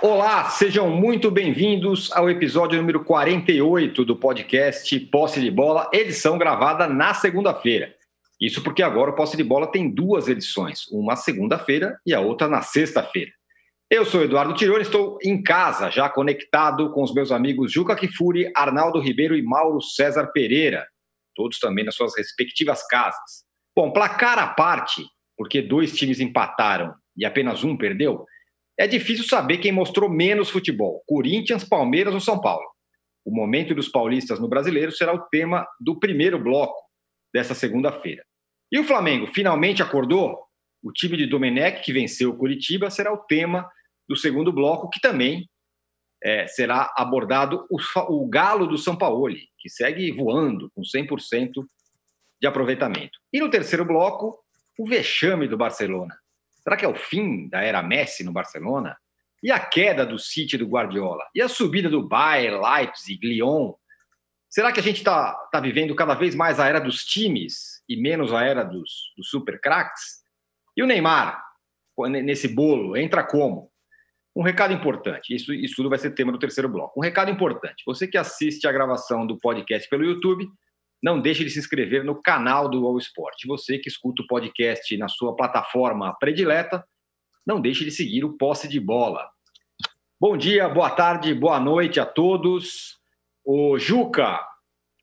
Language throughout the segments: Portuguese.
Olá, sejam muito bem-vindos ao episódio número 48 do podcast Posse de Bola, edição gravada na segunda-feira. Isso porque agora o Posse de Bola tem duas edições, uma segunda-feira e a outra na sexta-feira. Eu sou Eduardo Tironi, estou em casa, já conectado com os meus amigos Juca Kifuri, Arnaldo Ribeiro e Mauro César Pereira, todos também nas suas respectivas casas. Bom, placar à parte, porque dois times empataram e apenas um perdeu, é difícil saber quem mostrou menos futebol: Corinthians, Palmeiras ou São Paulo. O momento dos paulistas no brasileiro será o tema do primeiro bloco dessa segunda-feira. E o Flamengo finalmente acordou? O time de Domenech, que venceu o Curitiba, será o tema do segundo bloco, que também é, será abordado o, o galo do São Paulo, que segue voando com 100% de aproveitamento. E no terceiro bloco, o vexame do Barcelona. Será que é o fim da era Messi no Barcelona? E a queda do City do Guardiola? E a subida do Bayern, Leipzig, Lyon? Será que a gente está tá vivendo cada vez mais a era dos times e menos a era dos, dos super? E o Neymar, nesse bolo, entra como? Um recado importante, isso, isso tudo vai ser tema do terceiro bloco. Um recado importante: você que assiste a gravação do podcast pelo YouTube, não deixe de se inscrever no canal do All Sport. Você que escuta o podcast na sua plataforma predileta, não deixe de seguir o Posse de Bola. Bom dia, boa tarde, boa noite a todos. O Juca,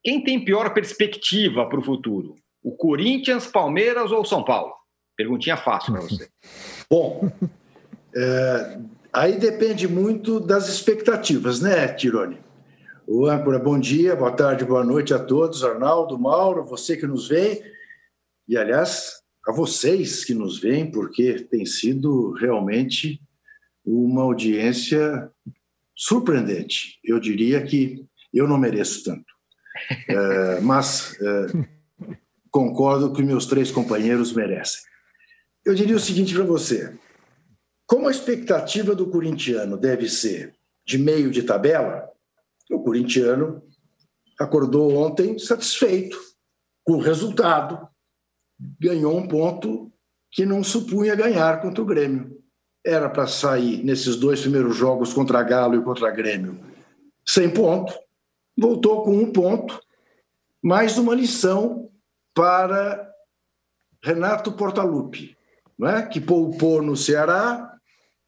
quem tem pior perspectiva para o futuro? O Corinthians, Palmeiras ou São Paulo? Perguntinha fácil para você. Bom, é, aí depende muito das expectativas, né, Tirone? O âncora, bom dia, boa tarde, boa noite a todos. Arnaldo, Mauro, você que nos vê. E, aliás, a vocês que nos veem, porque tem sido realmente uma audiência surpreendente. Eu diria que eu não mereço tanto. É, mas é, concordo que meus três companheiros merecem. Eu diria o seguinte para você: como a expectativa do corintiano deve ser de meio de tabela, o corintiano acordou ontem satisfeito com o resultado, ganhou um ponto que não supunha ganhar contra o Grêmio. Era para sair nesses dois primeiros jogos contra Galo e contra Grêmio sem ponto, voltou com um ponto, mais uma lição para Renato Portaluppi, não é? que poupou no Ceará,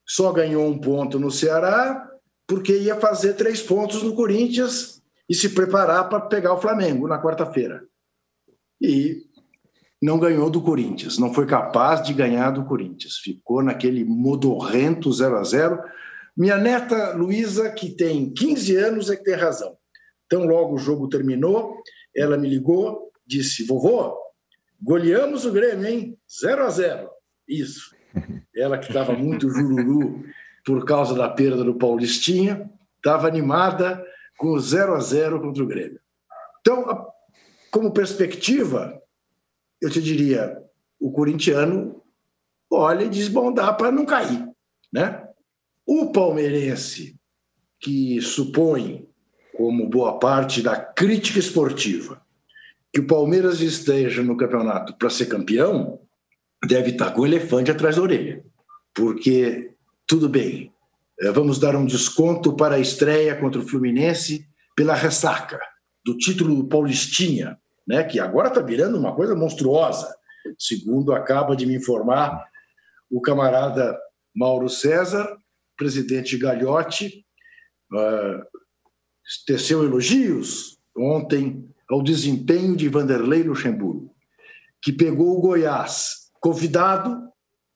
só ganhou um ponto no Ceará porque ia fazer três pontos no Corinthians e se preparar para pegar o Flamengo na quarta-feira. E não ganhou do Corinthians, não foi capaz de ganhar do Corinthians. Ficou naquele modorrento 0 a 0 Minha neta Luísa, que tem 15 anos, é que tem razão. Então, logo o jogo terminou, ela me ligou, disse: Vovô, goleamos o Grêmio, hein? 0 a 0 Isso. Ela que estava muito jururu por causa da perda do Paulistinha, estava animada com o 0 a 0 contra o Grêmio. Então, como perspectiva, eu te diria, o corintiano olha e diz, bom, dá para não cair, né? O palmeirense, que supõe, como boa parte da crítica esportiva, que o Palmeiras esteja no campeonato para ser campeão, deve estar com o elefante atrás da orelha. Porque tudo bem, eh, vamos dar um desconto para a estreia contra o Fluminense pela ressaca do título do Paulistinha, né, que agora está virando uma coisa monstruosa, segundo acaba de me informar o camarada Mauro César, presidente Galhote, uh, teceu elogios ontem ao desempenho de Vanderlei Luxemburgo, que pegou o Goiás convidado,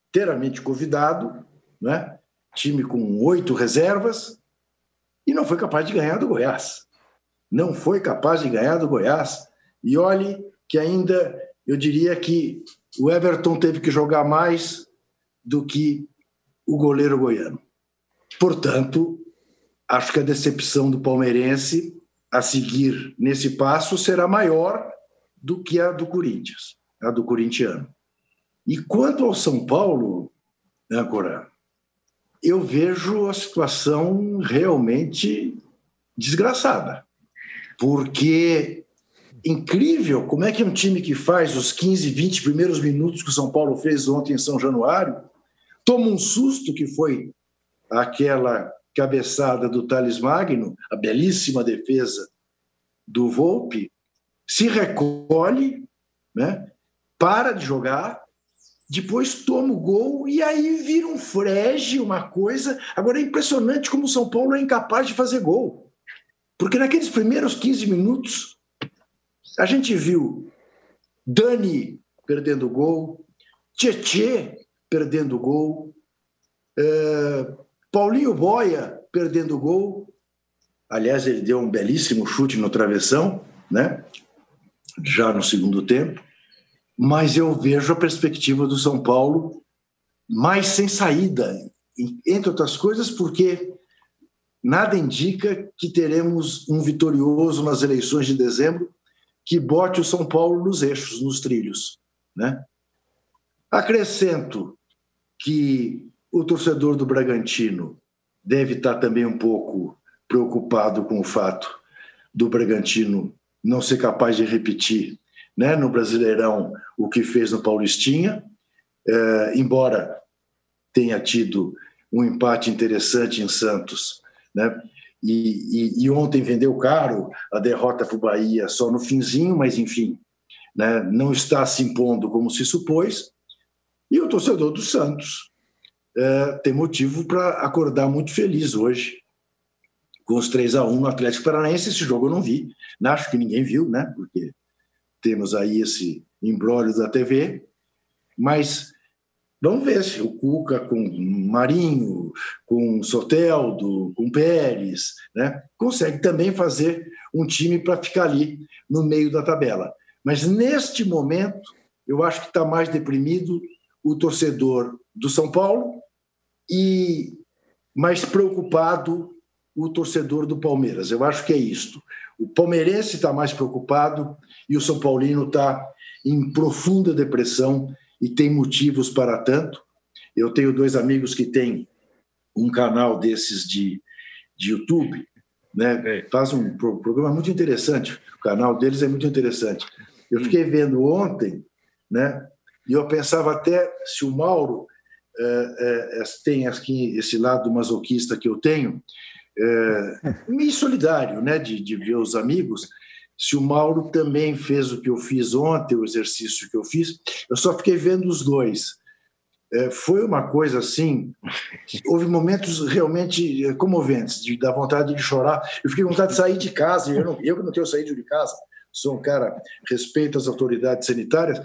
inteiramente convidado, né, time com oito reservas, e não foi capaz de ganhar do Goiás. Não foi capaz de ganhar do Goiás. E olhe que ainda eu diria que o Everton teve que jogar mais do que o goleiro goiano. Portanto, acho que a decepção do palmeirense a seguir nesse passo será maior do que a do Corinthians, a do corintiano. E quanto ao São Paulo, Âncora, eu vejo a situação realmente desgraçada. Porque incrível como é que um time que faz os 15, 20 primeiros minutos que o São Paulo fez ontem em São Januário toma um susto que foi aquela cabeçada do Thales Magno, a belíssima defesa do Volpe, se recolhe, né? para de jogar, depois toma o gol e aí vira um frege, uma coisa. Agora é impressionante como o São Paulo é incapaz de fazer gol. Porque naqueles primeiros 15 minutos, a gente viu Dani perdendo gol, Tietê perdendo gol, é, Paulinho Boia perdendo gol. Aliás, ele deu um belíssimo chute no travessão, né? já no segundo tempo. Mas eu vejo a perspectiva do São Paulo mais sem saída, entre outras coisas, porque nada indica que teremos um vitorioso nas eleições de dezembro que bote o São Paulo nos eixos, nos trilhos. Né? Acrescento que o torcedor do Bragantino deve estar também um pouco preocupado com o fato do Bragantino não ser capaz de repetir né, no Brasileirão o que fez no Paulistinha, é, embora tenha tido um empate interessante em Santos, né? E, e, e ontem vendeu caro a derrota para o Bahia só no finzinho, mas enfim, né, não está se impondo como se supôs. E o torcedor do Santos é, tem motivo para acordar muito feliz hoje com os 3 a 1 no Atlético Paranaense. Esse jogo eu não vi, acho que ninguém viu, né? Porque temos aí esse embrólio da TV, mas vamos ver se o Cuca com Marinho, com Soteldo, com Pérez, né, consegue também fazer um time para ficar ali no meio da tabela. Mas neste momento, eu acho que está mais deprimido o torcedor do São Paulo e mais preocupado o torcedor do Palmeiras. Eu acho que é isto. O palmeirense está mais preocupado e o São Paulino está em profunda depressão e tem motivos para tanto. Eu tenho dois amigos que têm um canal desses de, de YouTube, né? É. Faz um programa muito interessante. O canal deles é muito interessante. Eu hum. fiquei vendo ontem, né? E eu pensava até se o Mauro é, é, tem aqui esse lado masoquista que eu tenho, é, meio solidário, né? De, de ver os amigos se o Mauro também fez o que eu fiz ontem, o exercício que eu fiz. Eu só fiquei vendo os dois. É, foi uma coisa assim. Houve momentos realmente comoventes, de dar vontade de chorar. Eu fiquei com vontade de sair de casa. Eu, não, eu que não tenho saído de casa, sou um cara respeito as autoridades sanitárias.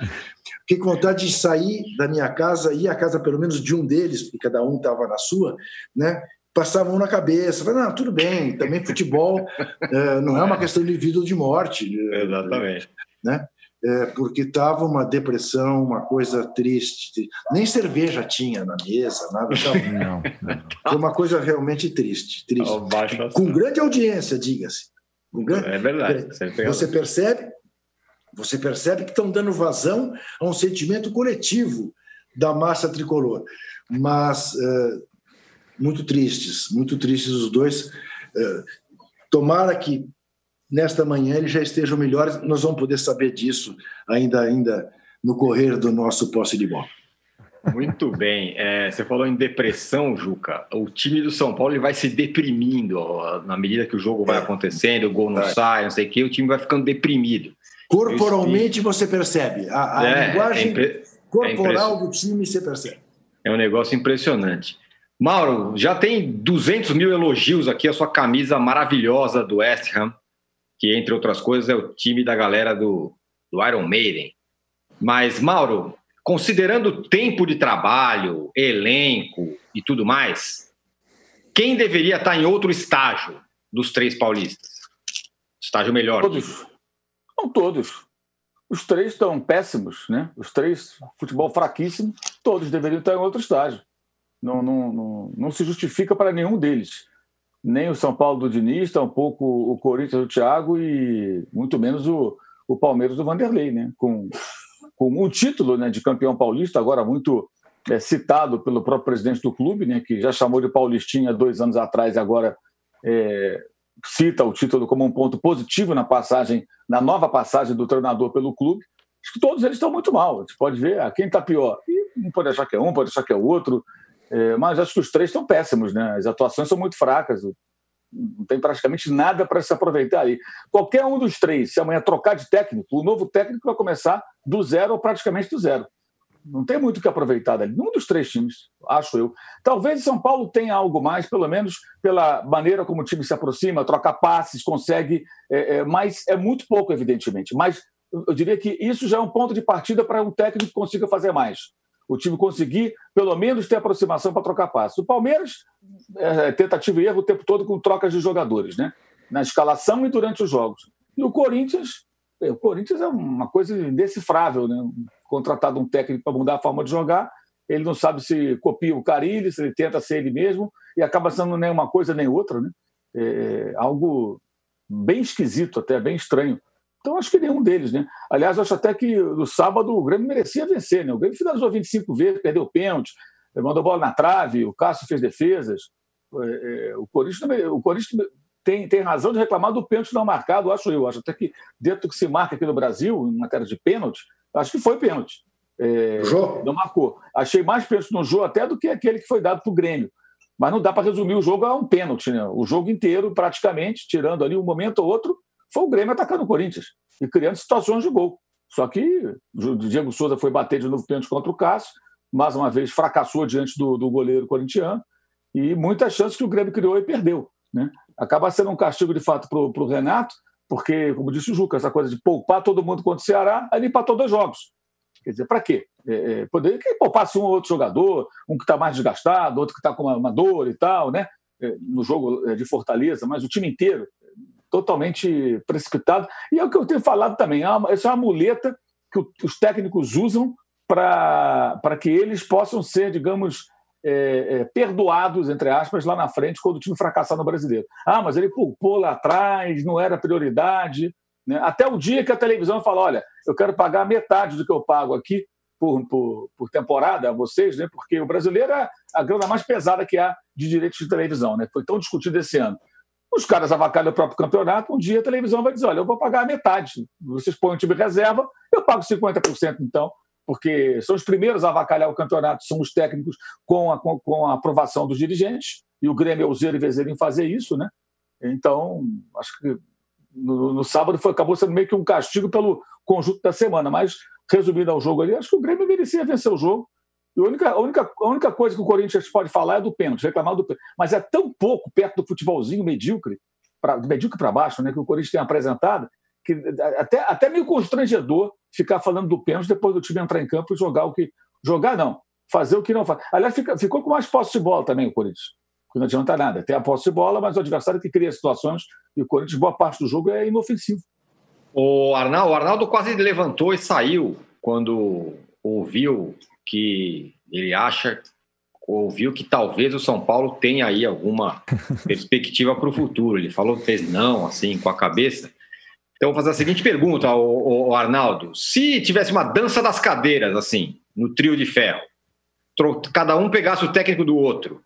Fiquei com vontade de sair da minha casa, ir à casa pelo menos de um deles, porque cada um estava na sua, né? Passavam na cabeça. Falei, não, tudo bem, também futebol é, não é uma questão de vida ou de morte. Exatamente. Né? É, porque estava uma depressão, uma coisa triste. Nem cerveja tinha na mesa, nada. Tava... Não, não. Foi uma coisa realmente triste. triste. Com grande audiência, diga-se. Grande... É verdade. Você percebe, você percebe que estão dando vazão a um sentimento coletivo da massa tricolor. Mas uh, muito tristes, muito tristes os dois. É, tomara que nesta manhã eles já estejam melhores. Nós vamos poder saber disso ainda, ainda no correr do nosso posse de bola. Muito bem. É, você falou em depressão, Juca. O time do São Paulo ele vai se deprimindo ó, na medida que o jogo vai é. acontecendo, o gol não é. sai, não sei o quê, o time vai ficando deprimido. Corporalmente você percebe. A, a é, linguagem é corporal do time você percebe. É um negócio impressionante. Mauro, já tem 200 mil elogios aqui a sua camisa maravilhosa do West Ham, que entre outras coisas é o time da galera do, do Iron Maiden. Mas, Mauro, considerando o tempo de trabalho, elenco e tudo mais, quem deveria estar em outro estágio dos três paulistas? Estágio melhor. Todos. Não todos. Os três estão péssimos, né? Os três, futebol fraquíssimo, todos deveriam estar em outro estágio não, não, não, não se justifica para nenhum deles. Nem o São Paulo do Diniz, tampouco o Corinthians do Thiago e muito menos o, o Palmeiras do Vanderlei, né? Com, com um título né, de campeão paulista, agora muito é, citado pelo próprio presidente do clube, né, que já chamou de Paulistinha dois anos atrás e agora é, cita o título como um ponto positivo na passagem, na nova passagem do treinador pelo clube. Acho que todos eles estão muito mal. Você pode ver a ah, quem está pior. E não pode achar que é um, pode achar que é o outro É, mas acho que os três estão péssimos, né? As atuações são muito fracas. Não tem praticamente nada para se aproveitar aí. Qualquer um dos três, se amanhã trocar de técnico, o novo técnico vai começar do zero ou praticamente do zero. Não tem muito o que aproveitar dali. Nenhum dos três times, acho eu. Talvez São Paulo tenha algo mais, pelo menos pela maneira como o time se aproxima, troca passes, consegue, é, é, mas é muito pouco, evidentemente. Mas eu diria que isso já é um ponto de partida para um técnico que consiga fazer mais. O time conseguir, pelo menos, ter aproximação para trocar passes. O Palmeiras, é, tentativa e erro o tempo todo com trocas de jogadores, né? na escalação e durante os jogos. E o Corinthians, é, o Corinthians é uma coisa indecifrável, né? Contratado um técnico para mudar a forma de jogar, ele não sabe se copia o Carilli, se ele tenta ser ele mesmo, e acaba sendo nem uma coisa nem outra, né? É algo bem esquisito, até bem estranho. Então, acho que nenhum deles, né? Aliás, acho até que no sábado o Grêmio merecia vencer, né? O Grêmio finalizou 25 vezes, perdeu o pênalti, mandou bola na trave, o Cássio fez defesas. É, é, o Corinthians, o Corinthians tem, tem razão de reclamar do pênalti não marcado, acho eu. Acho até que dentro do que se marca aqui no Brasil, em matéria de pênalti, acho que foi pênalti. É, não marcou. Achei mais pênalti no jogo até do que aquele que foi dado para o Grêmio. Mas não dá para resumir o jogo a um pênalti, né? O jogo inteiro, praticamente, tirando ali um momento ou outro, foi o Grêmio atacando o Corinthians e criando situações de gol. Só que o Diego Souza foi bater de novo pênalti contra o Cássio, mais uma vez fracassou diante do, do goleiro corintiano, e muitas chances que o Grêmio criou e perdeu. Né? Acaba sendo um castigo de fato para o Renato, porque, como disse o Juca, essa coisa de poupar todo mundo contra o Ceará, para todos os jogos. Quer dizer, para quê? É, é, poderia que poupasse um ou outro jogador, um que está mais desgastado, outro que está com uma, uma, dor e tal, né? É, no jogo é, de Fortaleza, mas o time inteiro totalmente precipitado. E é o que eu tenho falado também, é essa é uma muleta que os técnicos usam para que eles possam ser, digamos, é, é, perdoados, entre aspas, lá na frente, quando o time fracassar no brasileiro. Ah, mas ele poupou lá atrás, não era prioridade. Né? Até o dia que a televisão fala: olha, eu quero pagar metade do que eu pago aqui por, por, por temporada a vocês, né? porque o brasileiro é a grana mais pesada que há de direitos de televisão, né? foi tão discutido esse ano. Os caras avacalham o próprio campeonato, um dia a televisão vai dizer: olha, eu vou pagar a metade. Vocês põem o time reserva, eu pago 50% então, porque são os primeiros a avacalhar o campeonato, são os técnicos com a, com, com a aprovação dos dirigentes, e o Grêmio é o zero e vezeiro em fazer isso, né? Então, acho que no, no, sábado foi, acabou sendo meio que um castigo pelo conjunto da semana, mas resumindo ao jogo ali, acho que o Grêmio merecia vencer o jogo. A única, a, única, a única coisa que o Corinthians pode falar é do pênalti, reclamar do pênalti. Mas é tão pouco perto do futebolzinho medíocre, pra, medíocre para baixo, né, que o Corinthians tem apresentado, que até, até meio constrangedor ficar falando do pênalti depois do time entrar em campo e jogar o que. Jogar não, fazer o que não faz. Aliás, fica, ficou com mais posse de bola também o Corinthians. Não adianta nada. Tem a posse de bola, mas o adversário que cria situações e o Corinthians, boa parte do jogo, é inofensivo. O Arnaldo, o Arnaldo quase levantou e saiu quando ouviu que ele acha, ouviu que talvez o São Paulo tenha aí alguma perspectiva para o futuro. Ele falou, fez não, assim, com a cabeça. Então, vou fazer a seguinte pergunta ao, ao, Arnaldo: se tivesse uma dança das cadeiras, assim, no trio de ferro, cada um pegasse o técnico do outro,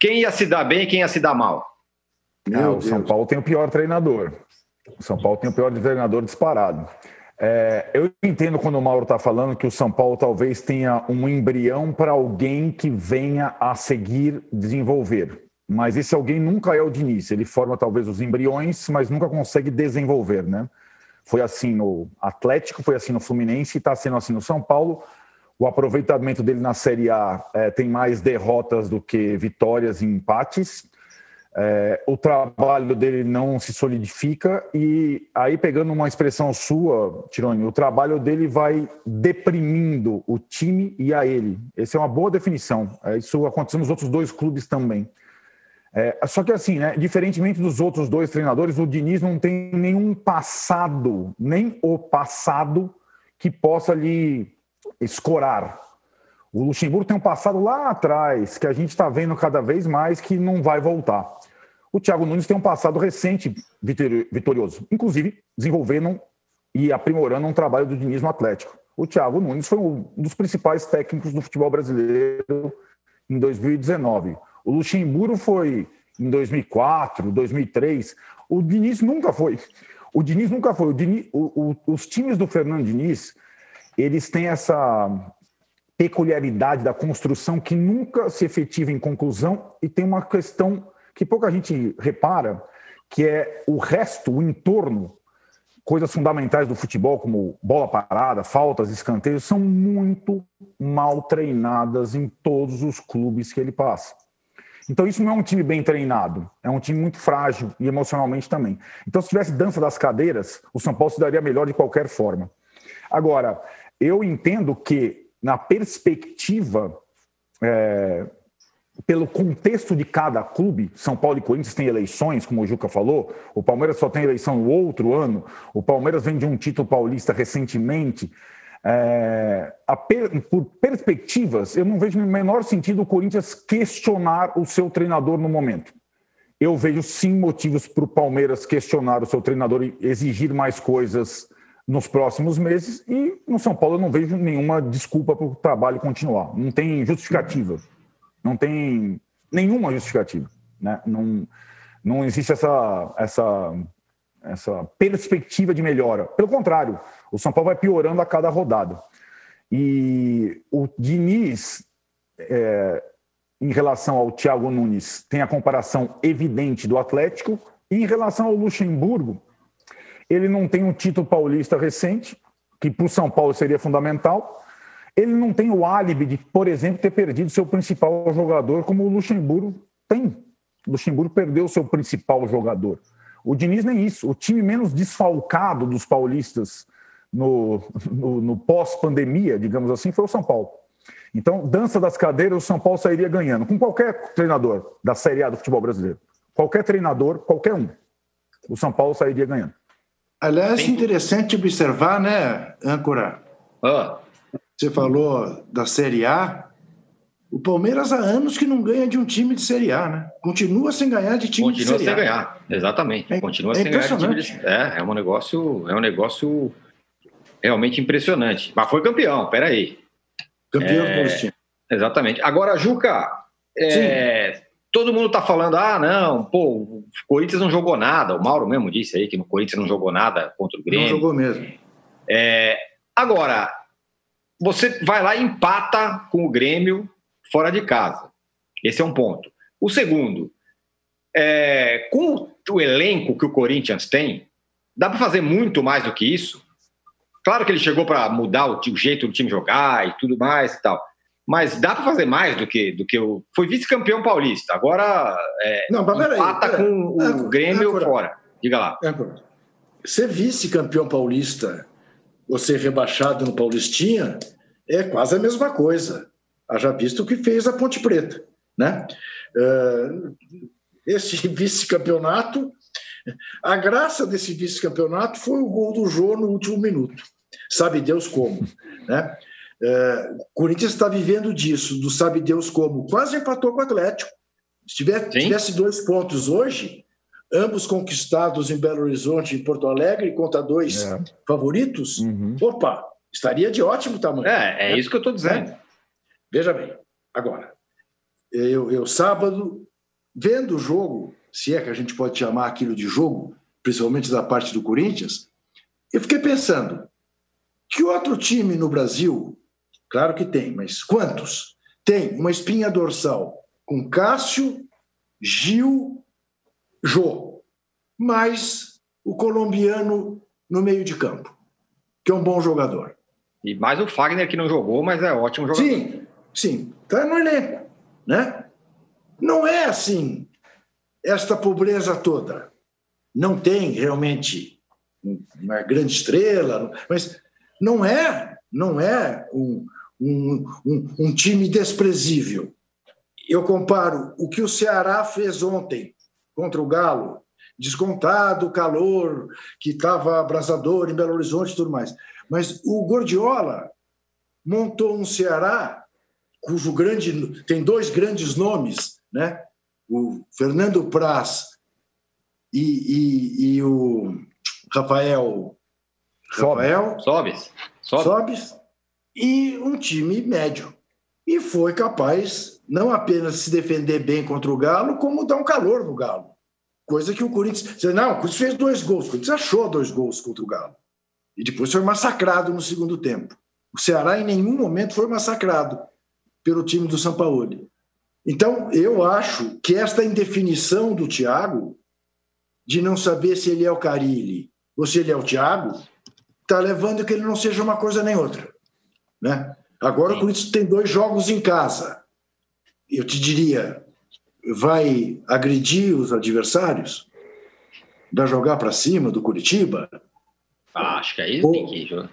quem ia se dar bem e quem ia se dar mal? Ah, o São Paulo tem o pior treinador. O São Paulo tem o pior treinador disparado. É, eu entendo quando o Mauro está falando que o São Paulo talvez tenha um embrião para alguém que venha a seguir desenvolver mas esse alguém nunca é o Diniz. Ele forma talvez os embriões, mas nunca consegue desenvolver, né? Foi assim no Atlético, foi assim no Fluminense está sendo assim no São Paulo. O aproveitamento dele na Série A é, tem mais derrotas do que vitórias e empates. É, o trabalho dele não se solidifica e aí pegando uma expressão sua, Tironi, o trabalho dele vai deprimindo o time e a ele. Essa é uma boa definição. É, isso aconteceu nos outros dois clubes também. É, só que assim, né, diferentemente dos outros dois treinadores, o Diniz não tem nenhum passado, nem o passado que possa lhe escorar. O Luxemburgo tem um passado lá atrás, que a gente está vendo cada vez mais que não vai voltar. O Thiago Nunes tem um passado recente vitorioso, inclusive desenvolvendo e aprimorando um trabalho do Diniz no Atlético. O Thiago Nunes foi um dos principais técnicos do futebol brasileiro em 2019. O Luxemburgo foi em 2004, 2003. O Diniz nunca foi. O Diniz nunca foi. O Diniz, o, o, os times do Fernando Diniz, eles têm essa peculiaridade da construção que nunca se efetiva em conclusão e tem uma questão que pouca gente repara, que é o resto, o entorno, coisas fundamentais do futebol, como bola parada, faltas, escanteios, são muito mal treinadas em todos os clubes que ele passa. Então, isso não é um time bem treinado, é um time muito frágil e emocionalmente também. Então, se tivesse dança das cadeiras, o São Paulo se daria melhor de qualquer forma. Agora, eu entendo que, na perspectiva, é, pelo contexto de cada clube, São Paulo e Corinthians têm eleições, como o Juca falou, o Palmeiras só tem eleição no outro ano, o Palmeiras vem de um título paulista recentemente. É, per, por perspectivas, eu não vejo no menor sentido o Corinthians questionar o seu treinador no momento. Eu vejo sim motivos para o Palmeiras questionar o seu treinador e exigir mais coisas nos próximos meses, e no São Paulo eu não vejo nenhuma desculpa para o trabalho continuar. Não tem justificativa. Não tem nenhuma justificativa. Né? Não, não existe essa, essa, essa perspectiva de melhora. Pelo contrário, o São Paulo vai piorando a cada rodada. E o Diniz, é, em relação ao Thiago Nunes, tem a comparação evidente do Atlético. E em relação ao Luxemburgo, ele não tem um título paulista recente, que para o São Paulo seria fundamental. Ele não tem o álibi de, por exemplo, ter perdido seu principal jogador, como o Luxemburgo tem. O Luxemburgo perdeu seu principal jogador. O Diniz nem isso. O time menos desfalcado dos paulistas no, no, no pós-pandemia, digamos assim, foi o São Paulo. Então, dança das cadeiras, o São Paulo sairia ganhando com qualquer treinador da Série A do futebol brasileiro. Qualquer treinador, qualquer um. O São Paulo sairia ganhando. Aliás, interessante observar, né, âncora? Ah. Você falou da Série A. O Palmeiras há anos que não ganha de um time de Série A, né? Continua sem ganhar de time Continua de Série A. Continua sem ganhar, exatamente. É, Continua é sem ganhar de time de... É, é um negócio, é um negócio realmente impressionante. Mas foi campeão, peraí. Campeão é, do Exatamente. Agora, Juca, é, todo mundo está falando, ah, não, pô, o Corinthians não jogou nada. O Mauro mesmo disse aí que no Corinthians não jogou nada contra o Grêmio. Não jogou mesmo. É, agora, você vai lá e empata com o Grêmio fora de casa. Esse é um ponto. O segundo, é, com o elenco que o Corinthians tem, dá para fazer muito mais do que isso. Claro que ele chegou para mudar o, o, jeito do time jogar e tudo mais e tal. Mas dá para fazer mais do que do que o. Foi vice-campeão paulista. Agora é, Não, mas empata aí, com o é, Grêmio é, fora. Diga lá. É, ser vice-campeão paulista ou ser rebaixado no Paulistinha é quase a mesma coisa. Haja visto o que fez a Ponte Preta. Né? Uh, esse vice-campeonato, a graça desse vice-campeonato foi o gol do Jô no último minuto. Sabe Deus como. Né? Uh, o Corinthians está vivendo disso, do sabe Deus como. Quase empatou com o Atlético. Se tiver, tivesse dois pontos hoje, ambos conquistados em Belo Horizonte e Porto Alegre, contra dois é. favoritos, uhum. opa, estaria de ótimo tamanho. É, é isso que eu estou dizendo. É. Veja bem, agora, eu, eu sábado, vendo o jogo, se é que a gente pode chamar aquilo de jogo, principalmente da parte do Corinthians, eu fiquei pensando, que outro time no Brasil, claro que tem, mas quantos, tem uma espinha dorsal com Cássio, Gil Jô, mais o colombiano no meio de campo, que é um bom jogador. E mais o Fagner que não jogou, mas é ótimo jogador. Sim, sim, está no elenco, né? Não é assim esta pobreza toda. Não tem realmente uma grande estrela, mas não é, não é um, um, um, um time desprezível. Eu comparo o que o Ceará fez ontem contra o Galo, descontado o calor que estava abrasador em Belo Horizonte e tudo mais. Mas o Gordiola montou um Ceará cujo grande tem dois grandes nomes, né? O Fernando Praz e, e, e o Rafael Rafael Sobes. Sobes. Sobes e um time médio. E foi capaz não apenas se defender bem contra o Galo, como dar um calor no Galo. Coisa que o Corinthians. Não, o Corinthians fez dois gols, o Corinthians achou dois gols contra o Galo. E depois foi massacrado no segundo tempo. O Ceará em nenhum momento foi massacrado pelo time do São Paulo. Então, eu acho que esta indefinição do Thiago, de não saber se ele é o Carilli ou se ele é o Thiago, está levando que ele não seja uma coisa nem outra. Né? Agora Sim. o Corinthians tem dois jogos em casa. Eu te diria, vai agredir os adversários? Vai jogar para cima do Curitiba? Ah, acho que aí Ou... tem que jogar.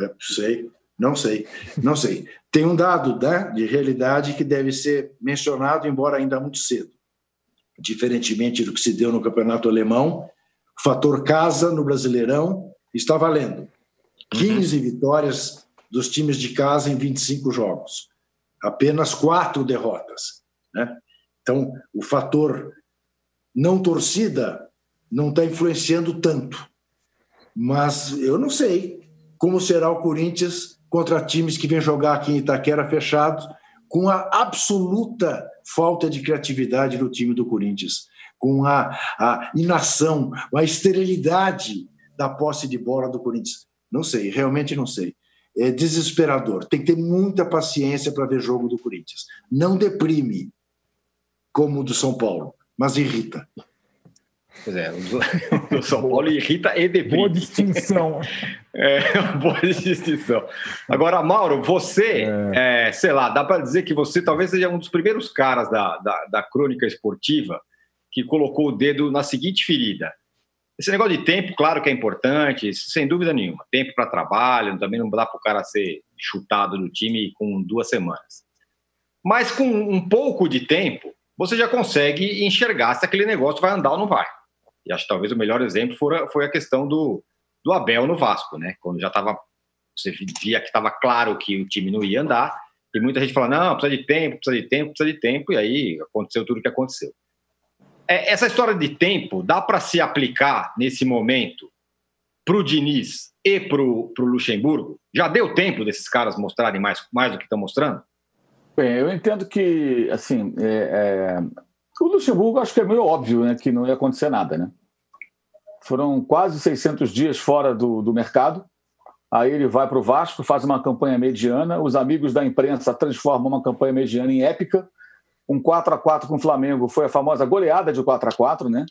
É, sei, não sei, não sei. Tem um dado né, de realidade que deve ser mencionado, embora ainda muito cedo. Diferentemente do que se deu no campeonato alemão, o fator casa no Brasileirão está valendo. 15 uhum. vitórias dos times de casa em 25 jogos. Apenas quatro derrotas. Né? Então, o fator não torcida não está influenciando tanto. Mas eu não sei como será o Corinthians contra times que vêm jogar aqui em Itaquera fechados, com a absoluta falta de criatividade do time do Corinthians, com a, a inação, a esterilidade da posse de bola do Corinthians. Não sei, realmente não sei. É desesperador. Tem que ter muita paciência para ver jogo do Corinthians. Não deprime como o do São Paulo, mas irrita. Pois é, o do São Paulo irrita e deprime. Boa distinção. É, boa distinção. Agora, Mauro, você, é. É, sei lá, dá para dizer que você talvez seja um dos primeiros caras da, da, da crônica esportiva que colocou o dedo na seguinte ferida. Esse negócio de tempo, claro que é importante, sem dúvida nenhuma. Tempo para trabalho, também não dá para o cara ser chutado do time com duas semanas. Mas com um pouco de tempo, você já consegue enxergar se aquele negócio vai andar ou não vai. E acho que talvez o melhor exemplo foi a questão do, do Abel no Vasco, né? Quando já estava. Você via que estava claro que o time não ia andar, e muita gente fala: não, precisa de tempo, precisa de tempo, precisa de tempo, e aí aconteceu tudo o que aconteceu. É, essa história de tempo dá para se aplicar nesse momento para o Diniz e para o Luxemburgo? Já deu tempo desses caras mostrarem mais, mais do que estão mostrando? Bem, eu entendo que, assim, é, é... o Luxemburgo acho que é meio óbvio né, que não ia acontecer nada, né? Foram quase 600 dias fora do, do mercado. Aí ele vai para o Vasco, faz uma campanha mediana. Os amigos da imprensa transformam uma campanha mediana em épica. Um 4 a 4 com o Flamengo foi a famosa goleada de 4 a 4 né?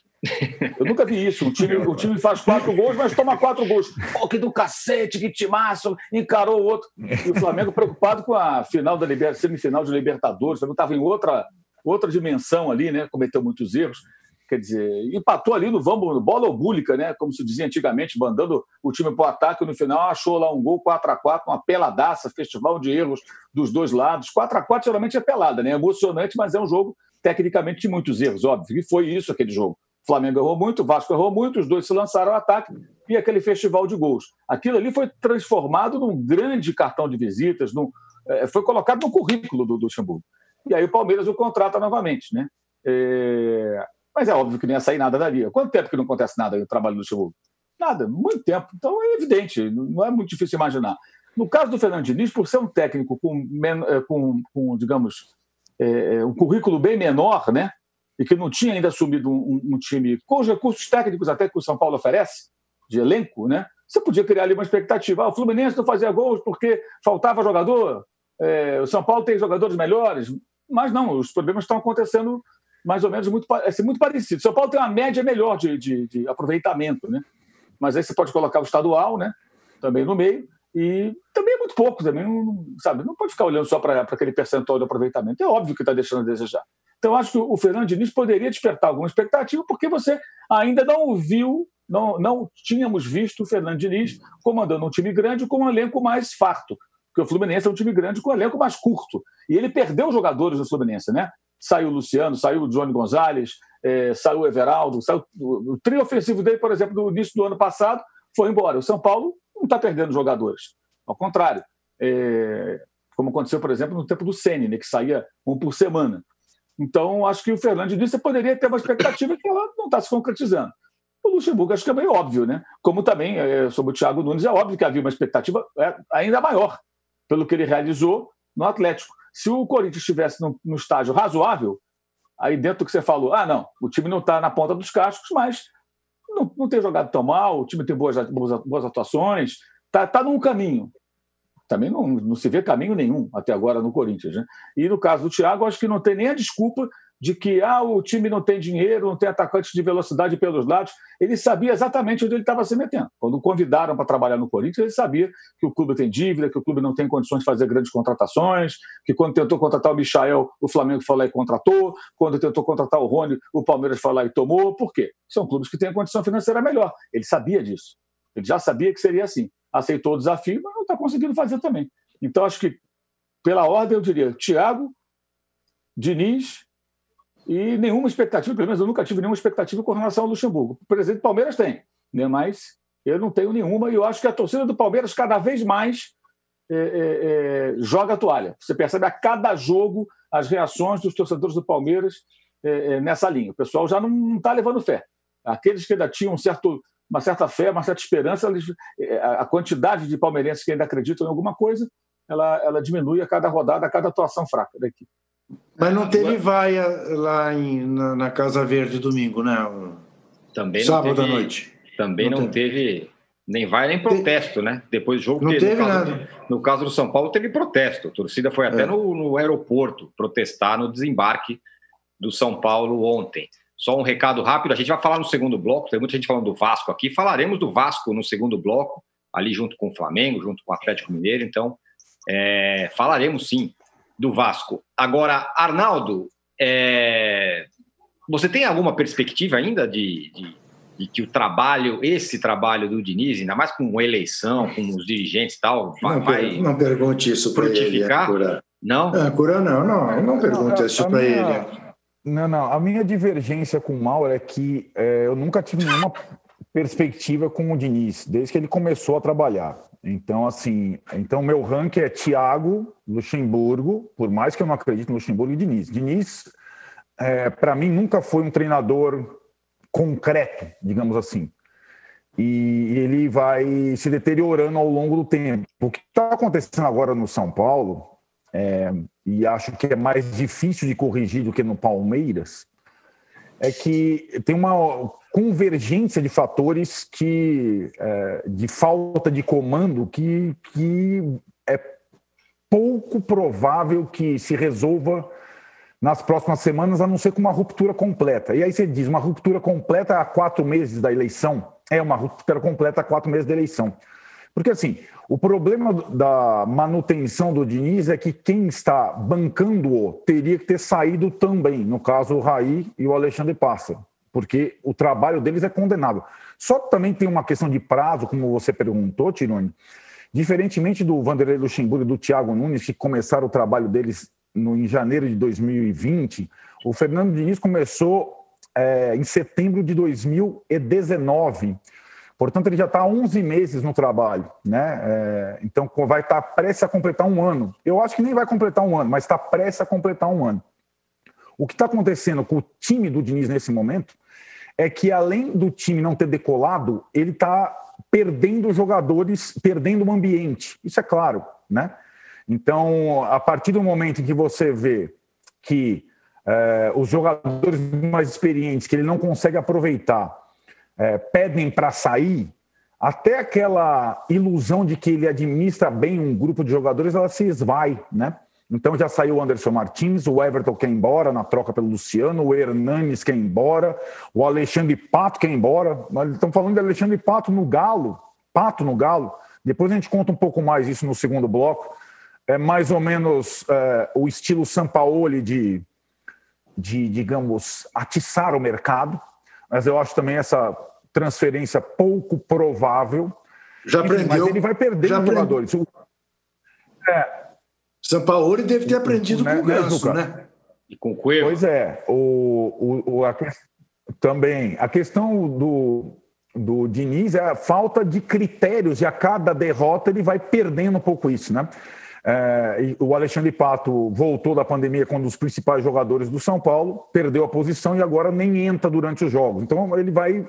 Eu nunca vi isso. O time, o time faz quatro gols, mas toma quatro gols. Pô, que do cacete, que timaço, encarou o outro. E o Flamengo preocupado com a final da semifinal de Libertadores, o Flamengo estava em outra, outra dimensão ali, né? Cometeu muitos erros. Quer dizer, empatou ali no vamos, bola obúlica, né? Como se dizia antigamente, mandando o time para o ataque. No final, achou lá um gol 4 a 4 uma peladaça, festival de erros dos dois lados. 4 a 4 geralmente é pelada, né? É emocionante, mas é um jogo tecnicamente de muitos erros, óbvio. E foi isso aquele jogo. O Flamengo errou muito, o Vasco errou muito, os dois se lançaram ao ataque e aquele festival de gols. Aquilo ali foi transformado num grande cartão de visitas, num, é, foi colocado no currículo do, do Luxemburgo. E aí o Palmeiras o contrata novamente, né? É, mas é óbvio que não ia sair nada dali. Quanto tempo que não acontece nada no trabalho do Luxemburgo? Nada, muito tempo. Então é evidente, não é muito difícil imaginar. No caso do Fernando Diniz, por ser um técnico com, é, com, com digamos, é, um currículo bem menor, né? E que não tinha ainda assumido um, um, time com os recursos técnicos até que o São Paulo oferece, de elenco, né? Você podia criar ali uma expectativa. Ah, o Fluminense não fazia gols porque faltava jogador. É, o São Paulo tem jogadores melhores. Mas não, os problemas estão acontecendo mais ou menos muito, assim, muito parecido. São Paulo tem uma média melhor de, de, de, aproveitamento, né? Mas aí você pode colocar o estadual, né? Também no meio. E também é muito pouco, também, não, sabe? Não pode ficar olhando só para aquele percentual de aproveitamento. É óbvio que está deixando a desejar. Então, acho que o Fernando Diniz poderia despertar alguma expectativa, porque você ainda não viu, não, não tínhamos visto o Fernando Diniz comandando um time grande com um elenco mais farto. Porque o Fluminense é um time grande com um elenco mais curto. E ele perdeu jogadores do Fluminense, né? Saiu o Luciano, saiu o Johnny Gonzalez, é, saiu o Everaldo, saiu, o, trio ofensivo dele, por exemplo, no início do ano passado, foi embora. O São Paulo não está perdendo jogadores. Ao contrário. É, como aconteceu, por exemplo, no tempo do Sene, né, que saía um por semana. Então, acho que o Fernando disse poderia ter uma expectativa que ela não está se concretizando. O Luxemburgo acho que é meio óbvio, né? Como também é, sobre o Thiago Nunes, é óbvio que havia uma expectativa é, ainda maior pelo que ele realizou no Atlético. Se o Corinthians estivesse no, no estágio razoável, aí dentro do que você falou, ah, não, o time não está na ponta dos cascos, mas não, não tem jogado tão mal, o time tem boas, boas, boas atuações, está tá num caminho. Também não, não se vê caminho nenhum até agora no Corinthians. Né? E no caso do Thiago, acho que não tem nem a desculpa de que ah, o time não tem dinheiro, não tem atacantes de velocidade pelos lados. Ele sabia exatamente onde ele estava se metendo. Quando o convidaram para trabalhar no Corinthians, ele sabia que o clube tem dívida, que o clube não tem condições de fazer grandes contratações, que quando tentou contratar o Michael, o Flamengo foi lá e contratou, quando tentou contratar o Rony, o Palmeiras foi lá e tomou. Por quê? São clubes que têm a condição financeira melhor. Ele sabia disso. Ele já sabia que seria assim. Aceitou o desafio, mas não está conseguindo fazer também. Então, acho que, pela ordem, eu diria Thiago, Diniz e nenhuma expectativa, pelo menos eu nunca tive nenhuma expectativa com relação ao Luxemburgo. O presidente do Palmeiras tem, né? mas eu não tenho nenhuma e eu acho que a torcida do Palmeiras cada vez mais é, é, é, joga a toalha. Você percebe a cada jogo as reações dos torcedores do Palmeiras é, é, nessa linha. O pessoal já não está levando fé. Aqueles que ainda tinham um certo, uma certa fé, uma certa esperança, eles, é, a quantidade de palmeirenses que ainda acreditam em alguma coisa, ela, ela diminui a cada rodada, a cada atuação fraca da equipe. Mas não teve vaia lá em, na, na, Casa Verde domingo, né? Também Sábado teve, à noite. Também não, não teve. teve. nem vaia nem protesto, Te... né? Depois do jogo não teve, no caso, nada. No caso do São Paulo teve protesto. A torcida foi até é. no, no aeroporto protestar no desembarque do São Paulo ontem. Só um recado rápido, a gente vai falar no segundo bloco, tem muita gente falando do Vasco aqui, falaremos do Vasco no segundo bloco, ali junto com o Flamengo, junto com o Atlético Mineiro, então é, falaremos sim do Vasco. Agora, Arnaldo, é... você tem alguma perspectiva ainda de, de, de, que o trabalho, esse trabalho do Diniz, ainda mais com eleição, com os dirigentes e tal, vai, não, vai não pergunte isso para ele. Não? É, cura não, não, não pergunte isso para ele. Não, não. A minha divergência com o Mauro é que é, eu nunca tive nenhuma perspectiva com o Diniz, desde que ele começou a trabalhar. Então, assim, então meu ranking é Thiago, Luxemburgo, por mais que eu não acredite no Luxemburgo e Diniz. Diniz, é, para mim, nunca foi um treinador concreto, digamos assim. E ele vai se deteriorando ao longo do tempo. O que está acontecendo agora no São Paulo, é, e acho que é mais difícil de corrigir do que no Palmeiras, é que tem uma convergência de fatores que é, de falta de comando que, que é pouco provável que se resolva nas próximas semanas, a não ser com uma ruptura completa. E aí você diz, uma ruptura completa há quatro meses da eleição? É uma ruptura completa há quatro meses da eleição. Porque, assim, o problema da manutenção do Diniz é que quem está bancando-o teria que ter saído também, no caso o Raí e o Alexandre Passa porque o trabalho deles é condenável. Só que também tem uma questão de prazo, como você perguntou, Tironi. Diferentemente do Vanderlei Luxemburgo e do Thiago Nunes, que começaram o trabalho deles no, em janeiro de 2020, o Fernando Diniz começou é, em setembro de 2019. Portanto, ele já está há 11 meses no trabalho, né? É, então, vai estar tá prestes a completar um ano. Eu acho que nem vai completar um ano, mas está prestes a completar um ano. O que está acontecendo com o time do Diniz nesse momento é que, além do time não ter decolado, ele está perdendo jogadores, perdendo o ambiente. Isso é claro, né? Então, a partir do momento em que você vê que é, os jogadores mais experientes, que ele não consegue aproveitar, é, pedem para sair, até aquela ilusão de que ele administra bem um grupo de jogadores, ela se esvai, né? Então já saiu o Anderson Martins, o Everton quer ir embora na troca pelo Luciano, o Hernanes quer ir embora, o Alexandre Pato quer ir embora. Estamos falando de Alexandre Pato no Galo, Pato no Galo. Depois a gente conta um pouco mais isso no segundo bloco. É mais ou menos é, o estilo Sampaoli de, de, digamos, atiçar o mercado. Mas eu acho também essa transferência pouco provável. Já aprendeu. Mas ele vai perder jogadores. É, são Paulo deve ter aprendido né, com o né, Ganso, né? E com o Cueva. Pois é. O, o, a, também. A questão do, do Diniz é a falta de critérios e a cada derrota ele vai perdendo um pouco isso, né? É, o Alexandre Pato voltou da pandemia com um dos principais jogadores do São Paulo, perdeu a posição e agora nem entra durante os jogos. Então ele vai,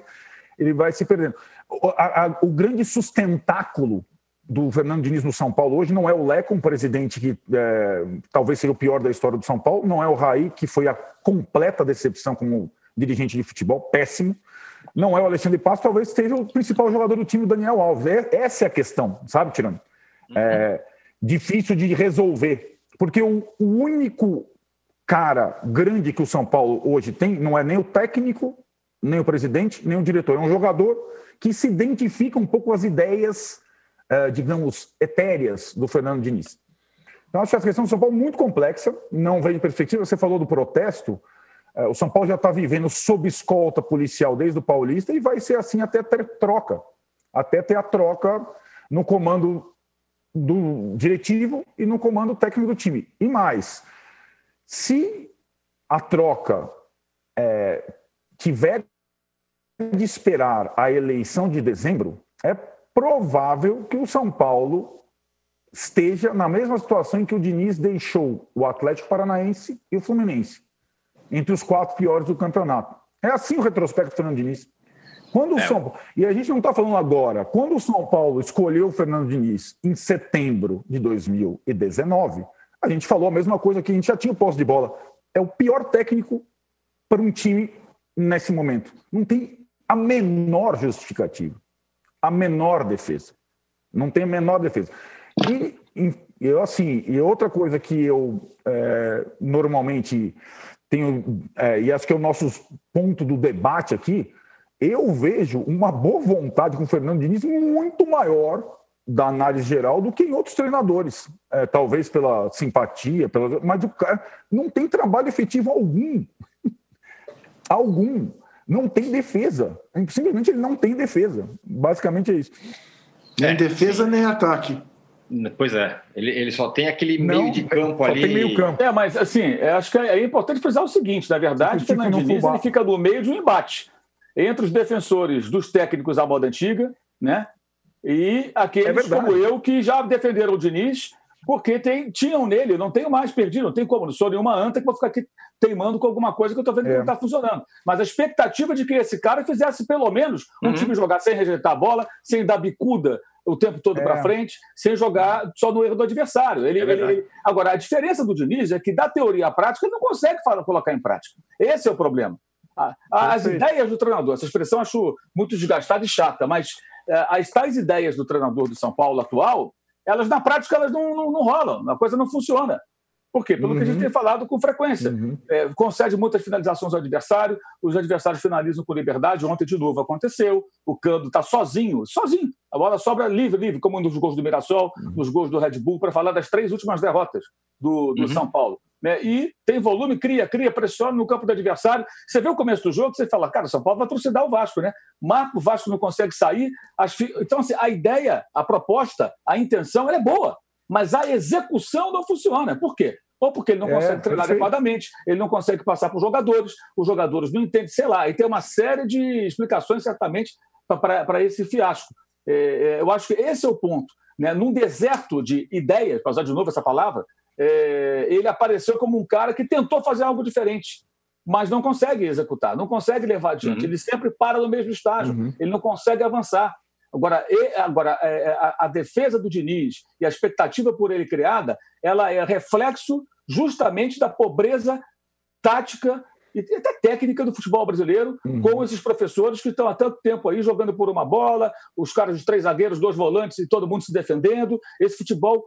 ele vai se perdendo. O, a, o grande sustentáculo do Fernando Diniz no São Paulo hoje não é o Leco, um presidente que é, talvez seja o pior da história do São Paulo, não é o Raí, que foi a completa decepção como dirigente de futebol, péssimo, não é o Alexandre Passo, talvez seja o principal jogador do time, o Daniel Alves. É, essa é a questão, sabe, Tirano? Uhum. É, difícil de resolver. Porque o, o único cara grande que o São Paulo hoje tem não é nem o técnico, nem o presidente, nem o diretor. É um jogador que se identifica um pouco com as ideias, digamos, etéreas do Fernando Diniz. Então, acho que a questão do São Paulo é muito complexa, não vem em perspectiva. Você falou do protesto. Uh, o São Paulo já está vivendo sob escolta policial desde o Paulista e vai ser assim até ter troca até ter a troca no comando do diretivo e no comando técnico do time. E mais, se a troca é, tiver de esperar a eleição de dezembro, é provável que o São Paulo esteja na mesma situação em que o Diniz deixou o Atlético Paranaense e o Fluminense, entre os quatro piores do campeonato. É assim o retrospecto do Fernando Diniz. Quando o é. São Paulo, e a gente não está falando agora, quando o São Paulo escolheu o Fernando Diniz em setembro de 2019, a gente falou a mesma coisa que a gente já tinha posse de bola. É o pior técnico para um time nesse momento. Não tem a menor justificativa, a menor defesa. Não tem a menor defesa. E eu assim, e outra coisa que eu é, normalmente tenho, é, e acho que é o nosso ponto do debate aqui, eu vejo uma boa vontade com o Fernando Diniz muito maior da análise geral do que em outros treinadores. É, talvez pela simpatia, pela... mas o cara não tem trabalho efetivo algum. algum. Não tem defesa. Simplesmente ele não tem defesa. Basicamente é isso. Nem é, defesa, sim. nem ataque. Pois é, ele, ele só tem aquele não, meio de campo ali. Tem meio campo. É, mas assim, acho que é, é importante frisar o seguinte: na verdade, o Fernando Diniz ele fica no meio de um embate entre os defensores dos técnicos à moda antiga, né? E aqueles é como eu que já defenderam o Diniz, porque tem, tinham nele, não tenho mais perdido, não tem como, não sou nenhuma anta que vou ficar aqui teimando com alguma coisa que eu estou vendo é. que não está funcionando. Mas a expectativa de que esse cara fizesse pelo menos um uhum. time jogar sem rejeitar a bola, sem dar bicuda o tempo todo é. para frente, sem jogar só no erro do adversário. Ele, é ele, ele... Agora, a diferença do Diniz é que da teoria à prática ele não consegue falar, colocar em prática. Esse é o problema. As ideias do treinador, essa expressão acho muito desgastada e chata, mas é, as tais ideias do treinador do São Paulo atual, elas na prática elas não, não, não rolam, a coisa não funciona. Por quê? Pelo uhum. que a gente uhum. tem falado com frequência. Uhum. É, concede muitas finalizações ao adversário, os adversários finalizam com liberdade. Ontem, de novo, aconteceu. O Cando está sozinho, sozinho. A bola sobra livre, livre, como nos gols do Mirassol, uhum. nos gols do Red Bull, para falar das três últimas derrotas do, do uhum. São Paulo. Né? E tem volume, cria, cria, pressiona no campo do adversário. Você vê o começo do jogo, você fala, cara, o São Paulo vai trucidar o Vasco, né? Marco, o Vasco não consegue sair. As... Então, assim, a ideia, a proposta, a intenção, ela é boa, mas a execução não funciona. Por quê? ou porque ele não é, consegue treinar adequadamente, ele não consegue passar para os jogadores, os jogadores não entendem, sei lá, e tem uma série de explicações, certamente, para esse fiasco. É, é, eu acho que esse é o ponto. Né? Num deserto de ideias, para usar de novo essa palavra, é, ele apareceu como um cara que tentou fazer algo diferente, mas não consegue executar, não consegue levar adiante. Uhum. Ele sempre para no mesmo estágio, uhum. ele não consegue avançar. Agora, agora é, é, a, a, defesa do Diniz e a expectativa por ele criada, ela é reflexo justamente da pobreza tática e até técnica do futebol brasileiro, uhum. com esses professores que estão há tanto tempo aí jogando por uma bola, os caras de três zagueiros, dois volantes e todo mundo se defendendo. Esse futebol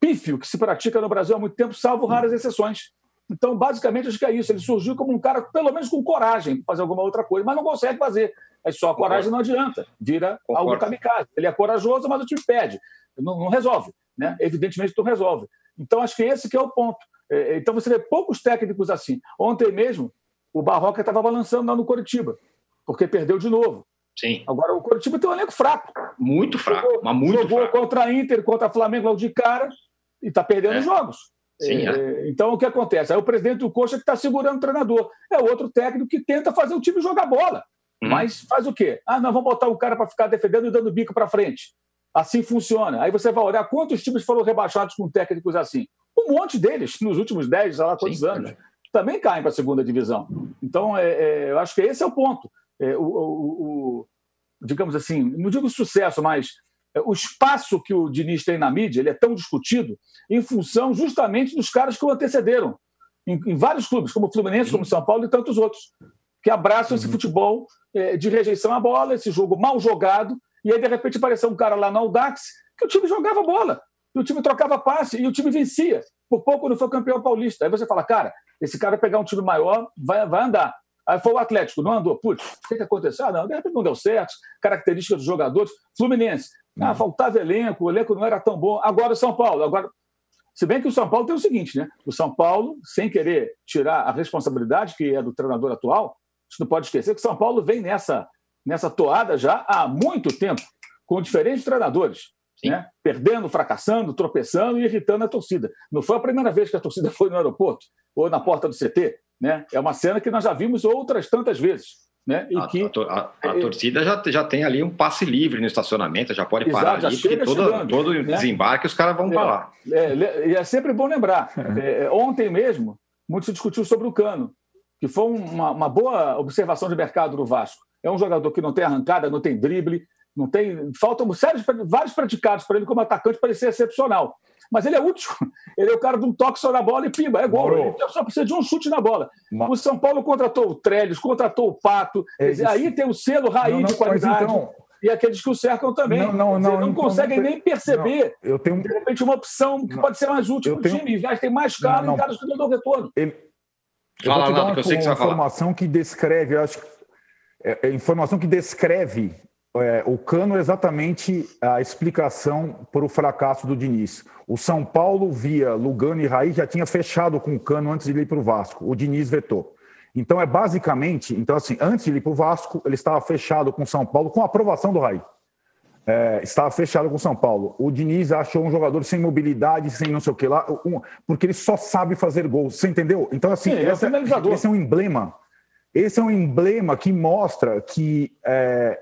pífio que se pratica no Brasil há muito tempo, salvo raras exceções. Então, basicamente, acho que é isso. Ele surgiu como um cara, pelo menos com coragem, para fazer alguma outra coisa, mas não consegue fazer. Aí só a coragem não adianta, vira Concordo. algo kamikaze. Ele é corajoso, mas o time pede. Não, não resolve. Né? Evidentemente, não resolve. Então, acho que esse que é o ponto. É, é, então, você vê poucos técnicos assim. Ontem mesmo, o Barroca estava balançando lá no Coritiba, porque perdeu de novo. Sim. Agora, o Coritiba tem um elenco fraco. Muito fraco, jogou, mas muito jogou fraco. contra a Inter, contra a Flamengo logo de cara e está perdendo é. jogos. Sim, é. é. Então, o que acontece? Aí o presidente do Coxa que está segurando o treinador. É outro técnico que tenta fazer o time jogar bola. Hum. Mas faz o quê? Ah, não, vamos botar o cara para ficar defendendo e dando bico para frente. Assim funciona. Aí você vai olhar quantos times foram rebaixados com técnicos assim. Um monte deles, nos últimos 10, sei lá quantos Sim, anos, também caem para a segunda divisão. Então, é, é, eu acho que esse é o ponto. É, o, o, o, digamos assim, não digo sucesso, mas o espaço que o Diniz tem na mídia ele é tão discutido em função justamente dos caras que o antecederam. Em, em vários clubes, como o Fluminense, como São Paulo e tantos outros, que abraçam uhum. esse futebol é, de rejeição à bola, esse jogo mal jogado, e aí, de repente, apareceu um cara lá no Audax que o time jogava bola. E o time trocava passe e o time vencia. Por pouco não foi campeão paulista. Aí você fala, cara, esse cara pegar um time maior vai, vai andar. Aí foi o Atlético, não andou. Putz, o que, que aconteceu? Ah, não, de repente não deu certo. Características dos jogadores. Fluminense. Ah, faltava elenco, o elenco não era tão bom. Agora o São Paulo. Agora, se bem que o São Paulo tem o seguinte, né? O São Paulo, sem querer tirar a responsabilidade que é do treinador atual, a gente não pode esquecer que o São Paulo vem nessa, nessa toada já há muito tempo, com diferentes treinadores. Né? Perdendo, fracassando, tropeçando e irritando a torcida. Não foi a primeira vez que a torcida foi no aeroporto ou na porta do CT. Né? É uma cena que nós já vimos outras tantas vezes. Né? A, que, a, a, a é, torcida já, já tem ali um passe livre no estacionamento, já pode parar exato, ali, porque todo, todo né? desembarque os caras vão é, para lá. É, e é sempre bom lembrar. É, é, ontem mesmo, muito se discutiu sobre o Cano, que foi uma, uma boa observação de mercado do Vasco. É um jogador que não tem arrancada, não tem drible, não tem. Faltam sérios, vários praticados para ele como atacante para ele ser excepcional mas ele é útil. Ele é o cara de um toque só na bola e pimba, é gol. Ele só precisa de um chute na bola. O São Paulo contratou o Trellis, contratou o Pato. É dizer, aí tem o selo raiz não, não, de qualidade. Então... E aqueles que o cercam também. Não, não, não, dizer, não então conseguem nem perceber, eu tenho... de repente, uma opção que pode ser mais útil para o time. Em vez de ter mais caro não, não. caras que não dão retorno. Ele... Eu Fala, vou te dar uma, que eu sei que você vai falar. informação que descreve, acho, é, é informação que descreve é, o Cano é exatamente a explicação para o fracasso do Diniz. O São Paulo, via Lugano e Raí, já tinha fechado com o Cano antes de ir para o Vasco. O Diniz vetou. Então, é basicamente, então assim, antes de ir para o Vasco, ele estava fechado com o São Paulo, com a aprovação do Raí. É, estava fechado com o São Paulo. O Diniz achou um jogador sem mobilidade, sem não sei o que lá, um, porque ele só sabe fazer gols. Você entendeu? Então, assim, Sim, é esse, é, esse é um emblema. Esse é um emblema que mostra que é,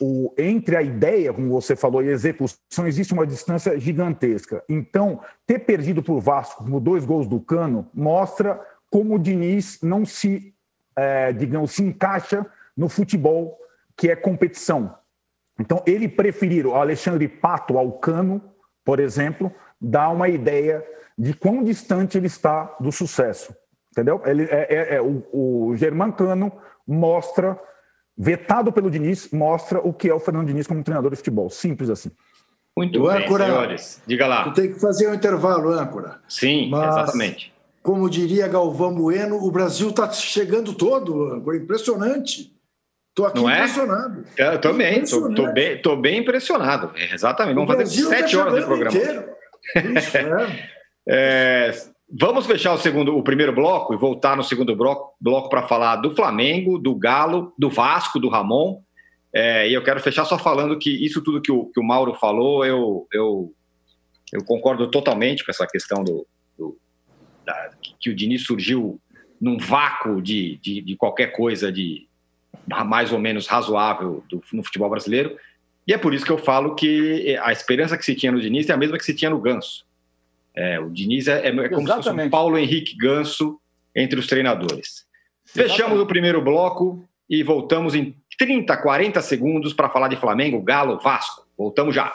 o, entre a ideia, como você falou, e a execução, existe uma distância gigantesca. Então, ter perdido por Vasco com dois gols do Cano mostra como o Diniz não se, é, digamos, se encaixa no futebol que é competição. Então, ele preferir o Alexandre Pato ao Cano, por exemplo, dá uma ideia de quão distante ele está do sucesso. Entendeu? Ele, é, é, é o, o Germán Cano mostra vetado pelo Diniz, mostra o que é o Fernando Diniz como treinador de futebol. Simples assim. Muito o bem, âncora, senhores. Diga lá. Tu tem que fazer um intervalo, âncora. Sim, Mas, exatamente. Como diria Galvão Bueno, o Brasil está chegando todo, âncora. Impressionante. Estou aqui Não é? impressionado. Eu também, estou bem, tô bem impressionado. É, exatamente, vamos fazer sete tá horas de programa. Inteiro. Isso, é. é, Vamos fechar o segundo, o primeiro bloco e voltar no segundo bloco, bloco para falar do Flamengo, do Galo, do Vasco, do Ramon. É, e eu quero fechar só falando que isso tudo que o, que o Mauro falou, eu, eu, eu concordo totalmente com essa questão do, do da, que o Diniz surgiu num vácuo de, de, de, qualquer coisa de mais ou menos razoável do, no futebol brasileiro. E é por isso que eu falo que a esperança que se tinha no Diniz é a mesma que se tinha no Ganso. É, o Diniz é, é como se fosse um Paulo Henrique Ganso entre os treinadores. Exatamente. Fechamos o primeiro bloco e voltamos em 30, 40 segundos para falar de Flamengo, Galo, Vasco. Voltamos já.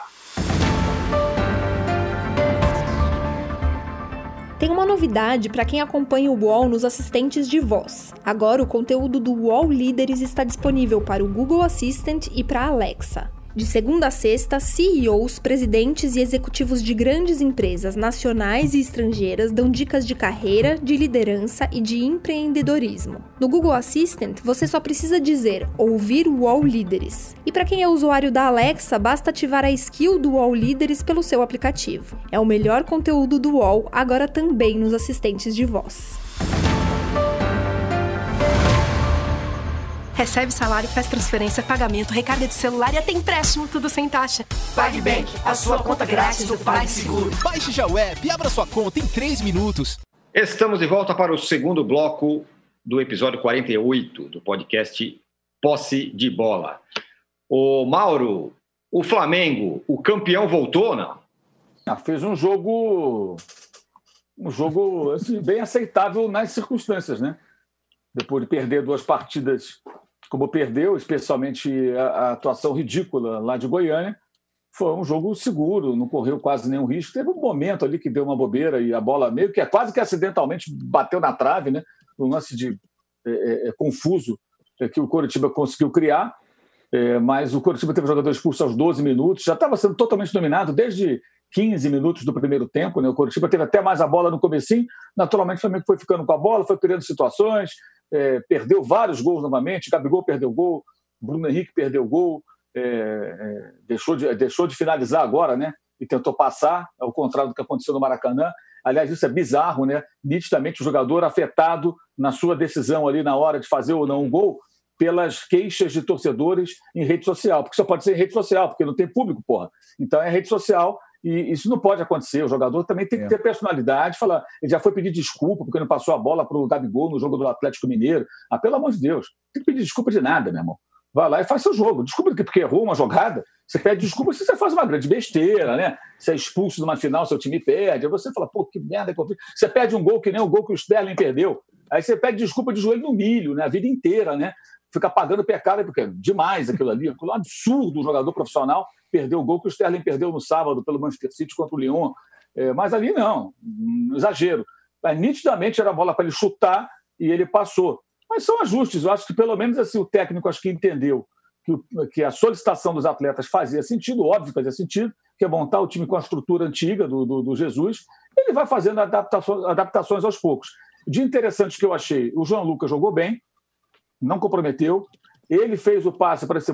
Tem uma novidade para quem acompanha o UOL nos assistentes de voz. Agora o conteúdo do UOL Líderes está disponível para o Google Assistant e para a Alexa. De segunda a sexta, CEOs, presidentes e executivos de grandes empresas nacionais e estrangeiras dão dicas de carreira, de liderança e de empreendedorismo. No Google Assistant, você só precisa dizer ouvir UOL Líderes. E para quem é usuário da Alexa, basta ativar a skill do UOL Líderes pelo seu aplicativo. É o melhor conteúdo do UOL, agora também nos assistentes de voz. Recebe salário, faz transferência, pagamento, recarga de celular e até empréstimo, tudo sem taxa. PagBank, a sua conta grátis do PagSeguro. Baixe já o app e abra sua conta em 3 minutos. Estamos de volta para o segundo bloco do episódio 48 do podcast Posse de Bola. O Mauro, o Flamengo, o campeão voltou, não? Ah, fez um jogo um jogo assim, bem aceitável nas circunstâncias, né? Depois de perder duas partidas como perdeu, especialmente a, a, atuação ridícula lá de Goiânia, foi um jogo seguro, não correu quase nenhum risco. Teve um momento ali que deu uma bobeira e a bola meio que é quase que acidentalmente bateu na trave, né? Um lance de é, é, é confuso é, que o Coritiba conseguiu criar. É, mas o Coritiba teve jogador expulso aos 12 minutos, já estava sendo totalmente dominado desde 15 minutos do primeiro tempo. Né? O Curitiba teve até mais a bola no comecinho. Naturalmente, o Flamengo foi ficando com a bola, foi criando situações, é, perdeu vários gols novamente. Gabigol perdeu gol, Bruno Henrique perdeu gol, é, é, deixou, de, deixou de finalizar agora, né? E tentou passar, ao contrário do que aconteceu no Maracanã. Aliás, isso é bizarro, né? Nitidamente o jogador afetado na sua decisão ali na hora de fazer ou não um gol pelas queixas de torcedores em rede social, porque só pode ser em rede social, porque não tem público, porra. Então é rede social e isso não pode acontecer. O jogador também tem que é. ter personalidade. Falar, ele já foi pedir desculpa porque não passou a bola para o Gabigol no jogo do Atlético Mineiro. Ah, pelo amor de Deus, não tem que pedir desculpa de nada, meu irmão. Vai lá e faz seu jogo. Desculpa porque errou uma jogada. Você pede desculpa se você faz uma grande besteira, né? Você é expulso numa final, seu time perde. Aí você fala, pô, que merda que eu fiz. Você perde um gol que nem o gol que o Sterling perdeu. Aí você pede desculpa de joelho no milho, né? A vida inteira, né? fica pagando pecado, porque é demais aquilo ali, aquilo é um absurdo. O jogador profissional perdeu o gol que o Sterling perdeu no sábado pelo Manchester City contra o Lyon. É, mas ali não, um exagero. Mas, nitidamente era a bola para ele chutar e ele passou. Mas são ajustes. Eu acho que pelo menos assim, o técnico acho que entendeu que, a solicitação dos atletas fazia sentido, óbvio fazia sentido, que é montar o time com a estrutura antiga do, do, do Jesus. Ele vai fazendo adaptações, adaptações aos poucos. De interessante que eu achei, o João Lucas jogou bem, não comprometeu. Ele fez o passe para esse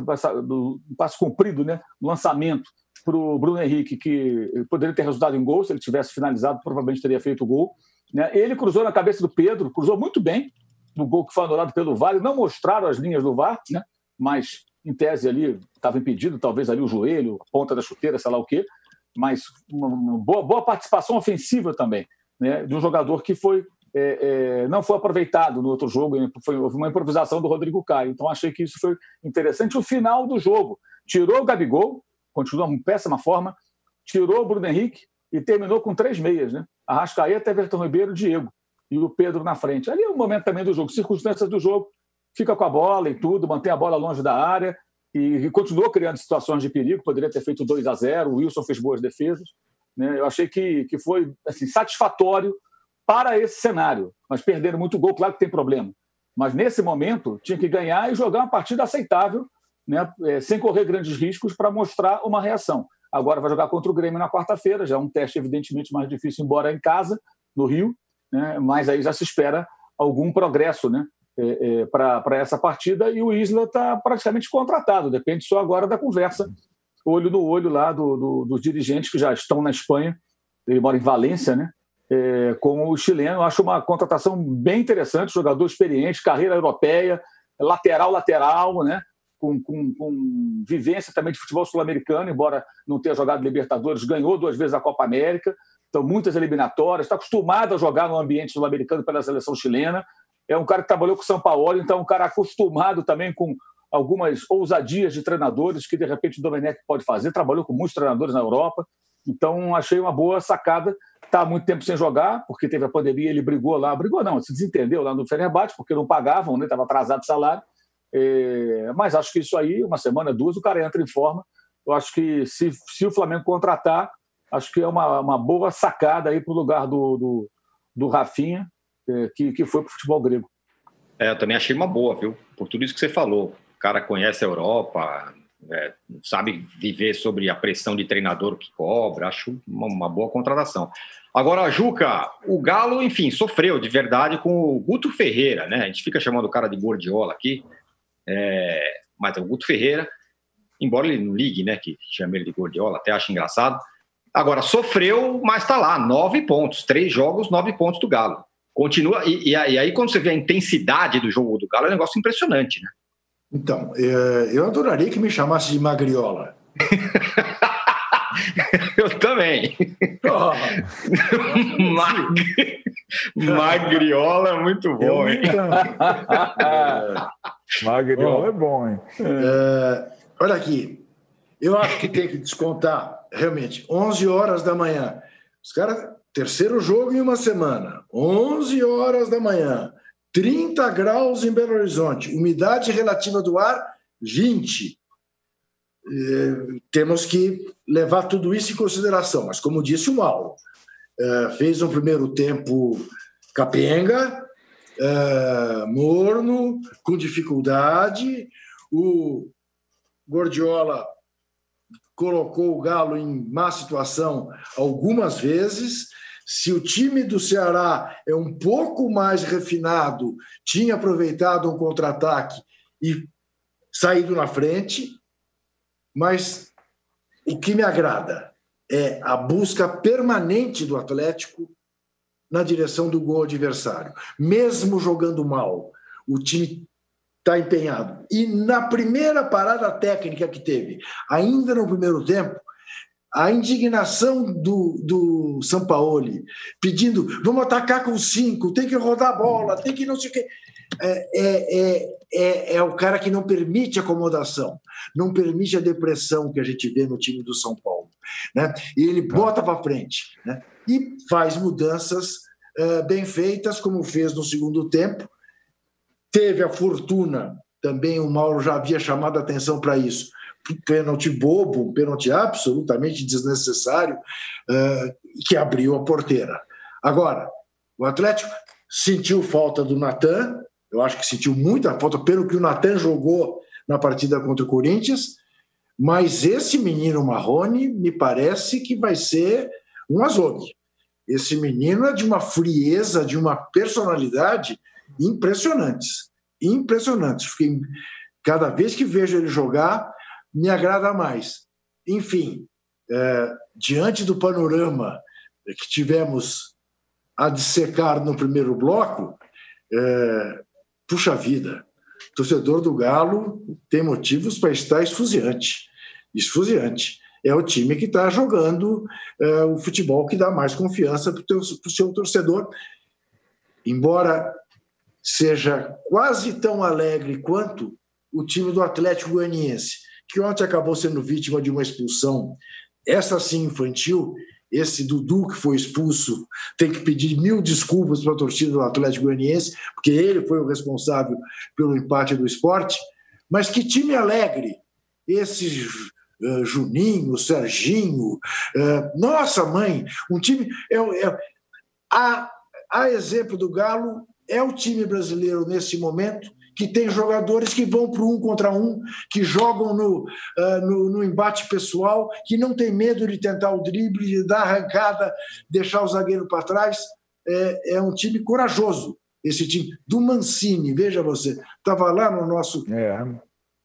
passe comprido, né, lançamento para o Bruno Henrique, que poderia ter resultado em gol, se ele tivesse finalizado, provavelmente teria feito o gol. Né? Ele cruzou na cabeça do Pedro, cruzou muito bem no gol que foi anulado pelo VAR. Não mostraram as linhas do VAR, né? mas em tese ali estava impedido, talvez ali o joelho, a ponta da chuteira, sei lá o quê. Mas uma boa, boa participação ofensiva também, né? de um jogador que foi é, é, não foi aproveitado no outro jogo, foi uma improvisação do Rodrigo Caio. Então achei que isso foi interessante. O final do jogo tirou o Gabigol, continua em péssima forma, tirou o Bruno Henrique e terminou com três meias, né? Arrascaeta, Everton Ribeiro, Diego e o Pedro na frente. Ali é o momento também do jogo, circunstâncias do jogo, fica com a bola e tudo, mantém a bola longe da área e, e continuou criando situações de perigo, poderia ter feito 2 a 0 o Wilson fez boas defesas. Né? Eu achei que, que foi assim, satisfatório para esse cenário. Mas perderam muito gol, claro que tem problema. Mas nesse momento tinha que ganhar e jogar uma partida aceitável, né, é, sem correr grandes riscos para mostrar uma reação. Agora vai jogar contra o Grêmio na quarta-feira, já é um teste evidentemente mais difícil, embora em casa, no Rio, né, mas aí já se espera algum progresso né, é, é, para essa partida e o Isla está praticamente contratado, depende só agora da conversa, olho no olho lá do, do, dos dirigentes que já estão na Espanha, ele mora em Valência, né? É, com o chileno. Acho uma contratação bem interessante, jogador experiente, carreira europeia, lateral, lateral, né? Com, com, com vivência também de futebol sul-americano, embora não tenha jogado Libertadores, ganhou duas vezes a Copa América, então muitas eliminatórias, está acostumado a jogar no ambiente sul-americano pela seleção chilena. É um cara que trabalhou com o São Paulo, então é um cara acostumado também com algumas ousadias de treinadores que de repente o Domenech pode fazer. Trabalhou com muitos treinadores na Europa, então achei uma boa sacada está muito tempo sem jogar, porque teve a pandemia, ele brigou lá, brigou não, se desentendeu lá no Fenerbahçe, porque não pagavam, estava né, atrasado o salário. É, mas acho que isso aí, uma semana, duas, o cara entra em forma. Eu acho que se, se o Flamengo contratar, acho que é uma, uma boa sacada aí para o lugar do, do, do Rafinha, é, que, que foi para o futebol grego. É, eu também achei uma boa, viu? Por tudo isso que você falou. O cara conhece a Europa, é, sabe viver sobre a pressão de treinador que cobra, acho uma, uma, boa contratação. Agora, Juca, o Galo, enfim, sofreu de verdade com o Guto Ferreira, né? A gente fica chamando o cara de Gordiola aqui, é, mas é o Guto Ferreira, embora ele não ligue, né, que chama ele de Gordiola, até acho engraçado. Agora, sofreu, mas está lá, nove pontos, três jogos, nove pontos do Galo. Continua, e, e aí quando você vê a intensidade do jogo do Galo, é um negócio impressionante, né? Então, é, eu adoraria que me chamasse de Magriola. eu também. Oh. Mag... Magriola é muito bom, hein? Magriola oh. é bom, hein? É, olha aqui, eu acho que tem que descontar, realmente, 11 horas da manhã. Os caras, terceiro jogo em uma semana, 11 horas da manhã. 30 graus em Belo Horizonte, umidade relativa do ar 20. É, temos que levar tudo isso em consideração, mas como disse o Mauro, é, fez um primeiro tempo capenga, é, morno, com dificuldade. O Gordiola colocou o Galo em má situação algumas vezes. Se o time do Ceará é um pouco mais refinado, tinha aproveitado um contra-ataque e saído na frente, mas o que me agrada é a busca permanente do Atlético na direção do gol adversário. Mesmo jogando mal, o time está empenhado. E na primeira parada técnica que teve, ainda no primeiro tempo, a indignação do, do Sampaoli, pedindo vamos atacar com cinco, tem que rodar a bola, tem que não sei o quê. É, é, é, é, é o cara que não permite acomodação, não permite a depressão que a gente vê no time do São Paulo. Né? E ele tá. bota para frente né? e faz mudanças uh, bem feitas, como fez no segundo tempo. Teve a fortuna, também o Mauro já havia chamado a atenção para isso, pênalti bobo, um pênalti absolutamente desnecessário, uh, que abriu a porteira. Agora, o Atlético sentiu falta do Natan, eu acho que sentiu muita falta pelo que o Natan jogou na partida contra o Corinthians, mas esse menino Marrone me parece que vai ser um azogue. Esse menino é de uma frieza, de uma personalidade impressionantes. Impressionantes. Fiquei, cada vez que vejo ele jogar, me agrada mais. Enfim, é, diante do panorama que tivemos a dissecar no primeiro bloco, é, puxa vida, torcedor do Galo tem motivos para estar esfuziante. Esfuziante. É o time que está jogando é, o futebol que dá mais confiança para o seu torcedor. Embora seja quase tão alegre quanto o time do Atlético Goianiense, que ontem acabou sendo vítima de uma expulsão, essa sim infantil, esse Dudu que foi expulso tem que pedir mil desculpas para a torcida do Atlético Goianiense, porque ele foi o responsável pelo empate do esporte. Mas que time alegre! Esse uh, Juninho, Serginho, uh, nossa mãe, um time. É, é, a, a exemplo do Galo, é o time brasileiro nesse momento que tem jogadores que vão para um contra um, que jogam no, uh, no, no, embate pessoal, que não tem medo de tentar o drible, de dar arrancada, deixar o zagueiro para trás. É, é, um time corajoso, esse time do Mancini. Veja você, estava lá no nosso é.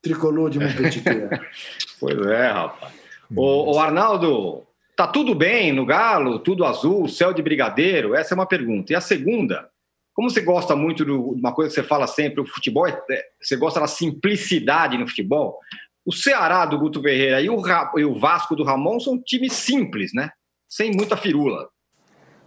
tricolor de Montpellier. pois é, rapaz. O, o Arnaldo, tá tudo bem no Galo? Tudo azul, céu de brigadeiro? Essa é uma pergunta. E a segunda, como você gosta muito de uma coisa que você fala sempre, o futebol, é, é, você gosta da simplicidade no futebol. O Ceará do Guto Ferreira e o, e o Vasco do Ramon são times simples, né? Sem muita firula.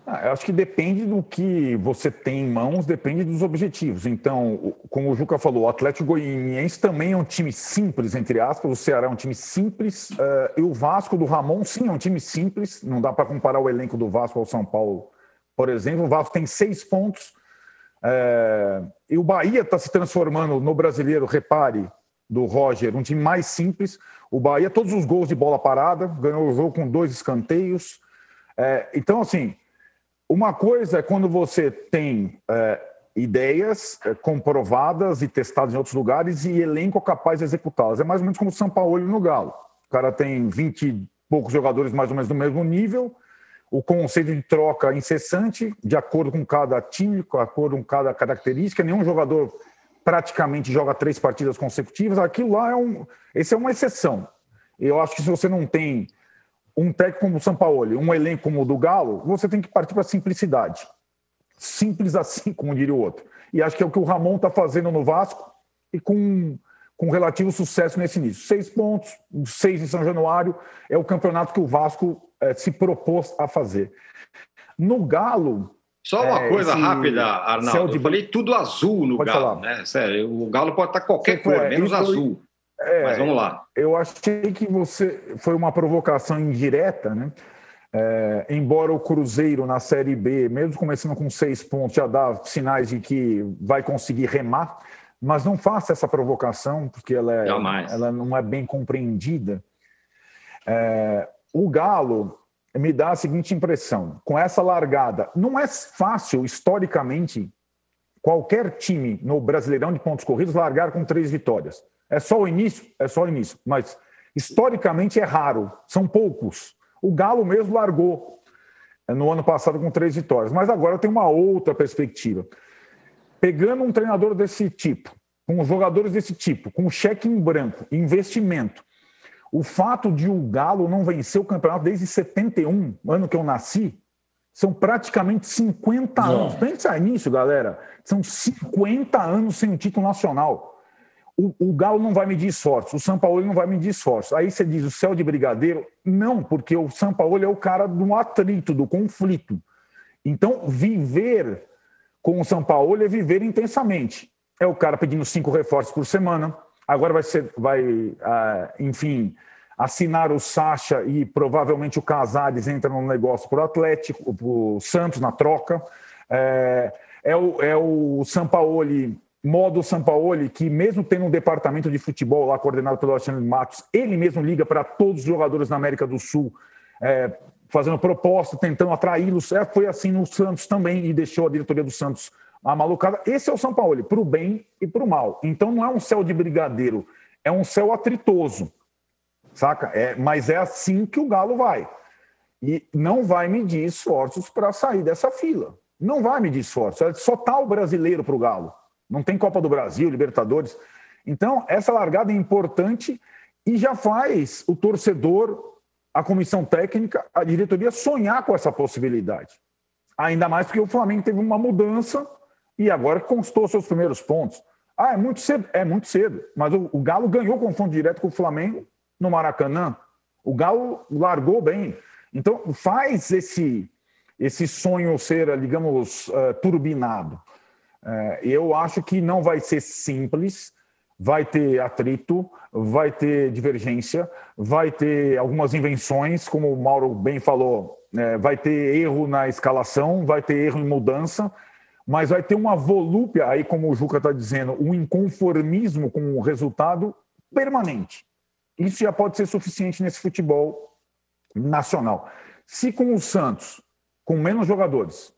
Ah, eu acho que depende do que você tem em mãos, depende dos objetivos. Então, como o Juca falou, o Atlético Goianiense também é um time simples, entre aspas, o Ceará é um time simples, uh, e o Vasco do Ramon, sim, é um time simples. Não dá para comparar o elenco do Vasco ao São Paulo, por exemplo. O Vasco tem seis pontos, é, e o Bahia está se transformando no brasileiro, repare, do Roger, um time mais simples. O Bahia, todos os gols de bola parada, ganhou o jogo com dois escanteios. É, então, assim, uma coisa é quando você tem é, ideias é, comprovadas e testadas em outros lugares e elenco capaz de executá-las. É mais ou menos como o São Paulo no Galo. O cara tem 20 e poucos jogadores mais ou menos do mesmo nível, o conceito de troca incessante, de acordo com cada time, de acordo com cada característica. Nenhum jogador praticamente joga três partidas consecutivas. Aquilo lá é um. Esse é uma exceção. Eu acho que se você não tem um técnico como o Sampaoli, um elenco como o do Galo, você tem que partir para a simplicidade. Simples assim, como diria o outro. E acho que é o que o Ramon está fazendo no Vasco e com, com relativo sucesso nesse início. Seis pontos, seis em São Januário, é o campeonato que o Vasco é, se propôs a fazer. No Galo. Só uma é, coisa rápida, Arnaldo. De... Eu falei tudo azul no pode Galo, falar. né? Sério, o Galo pode estar qualquer cor, é, menos azul. É, Mas vamos lá. Eu achei que você foi uma provocação indireta, né? É, embora o Cruzeiro na Série B, mesmo começando com seis pontos, já dá sinais de que vai conseguir remar, mas não faça essa provocação, porque ela, é, ela não é bem compreendida. É, o Galo me dá a seguinte impressão: com essa largada, não é fácil, historicamente, qualquer time no Brasileirão de pontos corridos largar com três vitórias. É só o início? É só o início. Mas Historicamente é raro, são poucos. O Galo mesmo largou é, no ano passado com três vitórias, mas agora tem uma outra perspectiva. Pegando um treinador desse tipo, com jogadores desse tipo, com cheque em branco, investimento, o fato de o Galo não vencer o campeonato desde 71, ano que eu nasci, são praticamente 50 não. anos. Pensa nisso, galera. São 50 anos sem um título nacional. O, o, Galo não vai medir esforços, o São Paulo não vai medir esforços. Aí você diz o céu de brigadeiro? Não, porque o São Paulo é o cara do atrito, do conflito. Então, viver com o São Paulo é viver intensamente. É o cara pedindo cinco reforços por semana. Agora vai ser, vai, ah, enfim, assinar o Sacha e provavelmente o Casares entra no negócio para o Atlético, para o Santos na troca. É, é o, é o Sampaoli, modo Sampaoli, que mesmo tendo um departamento de futebol lá coordenado pelo Alexandre Matos, ele mesmo liga para todos os jogadores na América do Sul, é, fazendo proposta, tentando atraí-los. É, foi assim no Santos também e deixou a diretoria do Santos a malucada. Esse é o Sampaoli, para o bem e para o mal. Então não é um céu de brigadeiro, é um céu atritoso saca? É, mas é assim que o Galo vai. E não vai medir esforços para sair dessa fila. Não vai medir esforços. Só tá o brasileiro para o Galo. Não tem Copa do Brasil, Libertadores. Então, essa largada é importante e já faz o torcedor, a comissão técnica, a diretoria sonhar com essa possibilidade. Ainda mais porque o Flamengo teve uma mudança e agora constou seus primeiros pontos. Ah, é muito cedo? É muito cedo. Mas o, o Galo ganhou confronto direto com o Flamengo no Maracanã. O Galo largou bem. Então, faz esse, esse sonho ser, digamos, uh, turbinado. Uh, eu acho que não vai ser simples, vai ter atrito, vai ter divergência, vai ter algumas invenções, como o Mauro bem falou, uh, vai ter erro na escalação, vai ter erro em mudança, mas vai ter uma volúpia, aí como o Juca está dizendo, um inconformismo com o resultado permanente. Isso já pode ser suficiente nesse futebol nacional. Se com o Santos, com menos jogadores,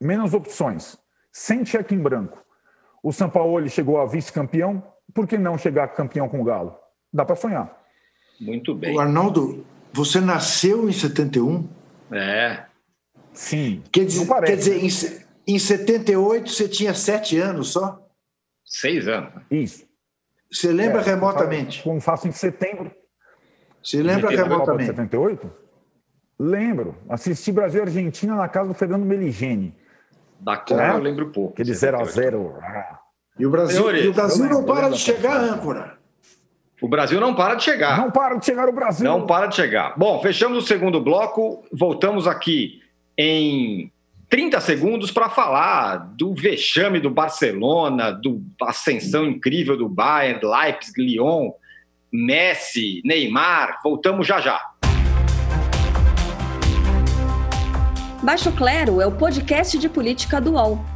menos opções, sem cheque em branco, o São Paulo chegou a vice-campeão, por que não chegar campeão com o Galo? Dá para sonhar. Muito bem. O Arnaldo, você nasceu em 71? É. Sim. Quer dizer, quer dizer em, em 78 você tinha sete anos só? Seis anos. Isso. Você lembra é, remotamente? Como faço em setembro. Você lembra remotamente? 78? Lembro. Assisti Brasil e Argentina na casa do Fernando Meligeni. Da Copa é? eu lembro pouco. Aquele 0x0. Ah. E o Brasil, Senhores, e o Brasil não para de chegar, âncora. O Brasil não para de chegar. Não para de chegar o Brasil. Não para de chegar. Bom, fechamos o segundo bloco. Voltamos aqui em 30 segundos para falar do vexame do Barcelona, do ascensão incrível do Bayern, Leipzig, Lyon, Messi, Neymar. Voltamos já já. Baixo Clero é o podcast de política do UOL.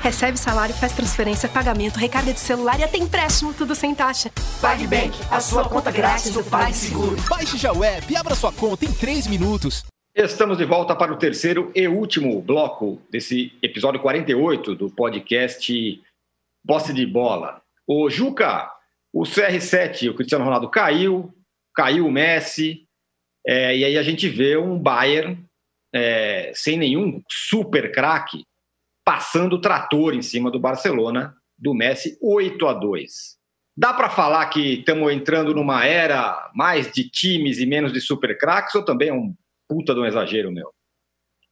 Recebe salário, faz transferência, pagamento, recarga de celular e até empréstimo, tudo sem taxa. PagBank, a sua conta grátis do PagSeguro. Baixe já o app e abra sua conta em 3 minutos. Estamos de volta para o terceiro e último bloco desse episódio 48 do podcast Posse de Bola. O Juca, o CR7, o Cristiano Ronaldo caiu, caiu o Messi, é, e aí a gente vê um Bayern é, sem nenhum super craque passando o trator em cima do Barcelona, do Messi, 8 a 2. Dá para falar que estamos entrando numa era mais de times e menos de super craques ou também é um puta de um exagero meu?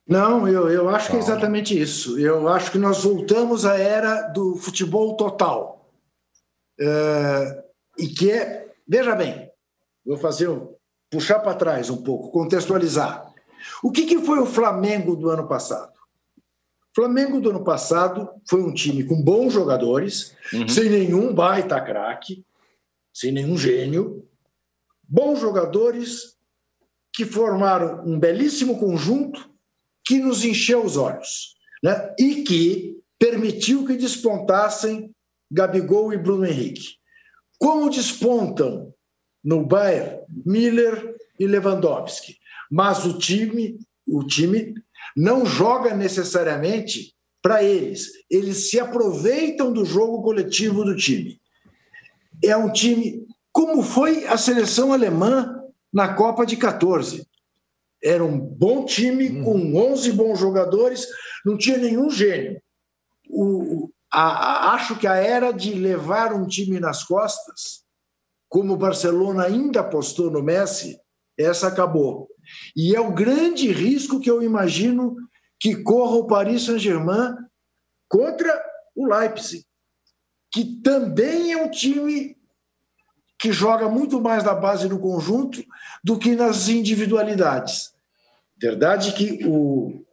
Não, eu, eu acho que é exatamente isso. Eu acho que nós voltamos à era do futebol total. É, e que é, veja bem, vou fazer, puxar para trás um pouco, contextualizar. O que, que foi o Flamengo do ano passado? Flamengo do ano passado foi um time com bons jogadores, uhum. sem nenhum baita craque, sem nenhum gênio, bons jogadores que formaram um belíssimo conjunto que nos encheu os olhos né? e que permitiu que despontassem Gabigol e Bruno Henrique. Como despontam no Bayern Miller e Lewandowski, mas o time, o time não joga necessariamente para eles. Eles se aproveitam do jogo coletivo do time. É um time como foi a seleção alemã na Copa de 14. Era um bom time, uhum. com 11 bons jogadores, não tinha nenhum gênio. O, a, a, acho que a era de levar um time nas costas, como o Barcelona ainda apostou no Messi, essa acabou. E é o grande risco que eu imagino que corra o Paris Saint-Germain contra o Leipzig, que também é um time que joga muito mais na base do conjunto do que nas individualidades. Verdade que o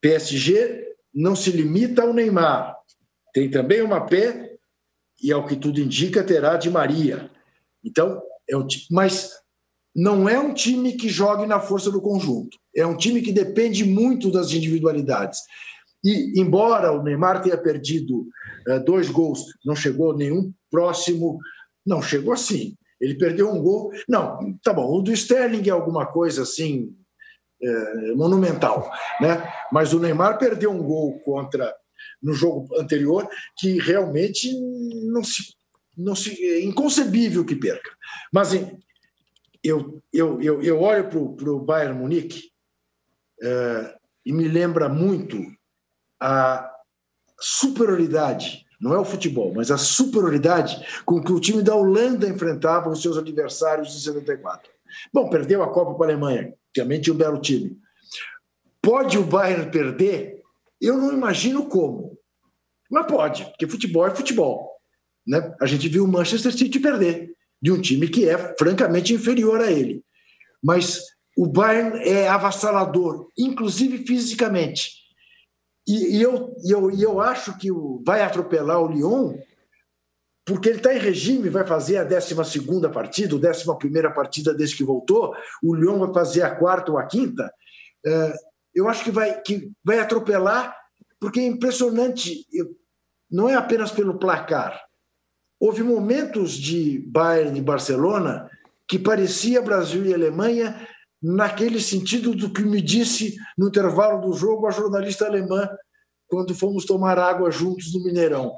PSG não se limita ao Neymar. Tem também uma P e ao que tudo indica terá de Maria. Então, é um, mas não é um time que jogue na força do conjunto. É um time que depende muito das individualidades. E, embora o Neymar tenha perdido uh, dois gols, não chegou nenhum próximo. Não, chegou assim. Ele perdeu um gol. Não, tá bom. O do Sterling é alguma coisa assim é, monumental, né? Mas o Neymar perdeu um gol contra no jogo anterior que realmente não se, não se é inconcebível que perca. Mas eu, eu, eu, eu olho para o Bayern Munique é, e me lembra muito a superioridade, não é o futebol, mas a superioridade com que o time da Holanda enfrentava os seus adversários em 74. Bom, perdeu a Copa para a Alemanha, realmente tinha um belo time. Pode o Bayern perder? Eu não imagino como. Mas pode, porque futebol é futebol. Né? A gente viu o Manchester City perder de um time que é francamente inferior a ele. Mas o Bayern é avassalador, inclusive fisicamente. E, e eu, eu, eu acho que vai atropelar o Lyon, porque ele está em regime, vai fazer a 12 partida, a 11 partida desde que voltou, o Lyon vai fazer a quarta ou a quinta. É, eu acho que vai, que vai atropelar, porque é impressionante, não é apenas pelo placar, Houve momentos de Bayern e Barcelona que parecia Brasil e Alemanha naquele sentido do que me disse no intervalo do jogo a jornalista alemã quando fomos tomar água juntos no Mineirão.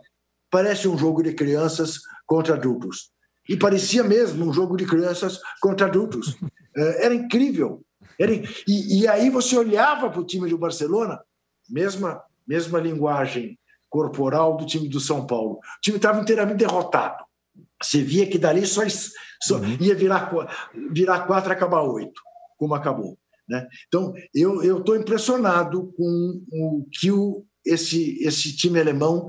Parece um jogo de crianças contra adultos. E parecia mesmo um jogo de crianças contra adultos. É, era incrível. Era... E, e aí você olhava para o time do Barcelona, mesma, mesma linguagem corporal do time do São Paulo. O time estava inteiramente derrotado. Você via que dali só, só uhum. ia virar, virar quatro e acabar oito, como acabou. Né? Então, eu estou impressionado com o que o, esse, esse time alemão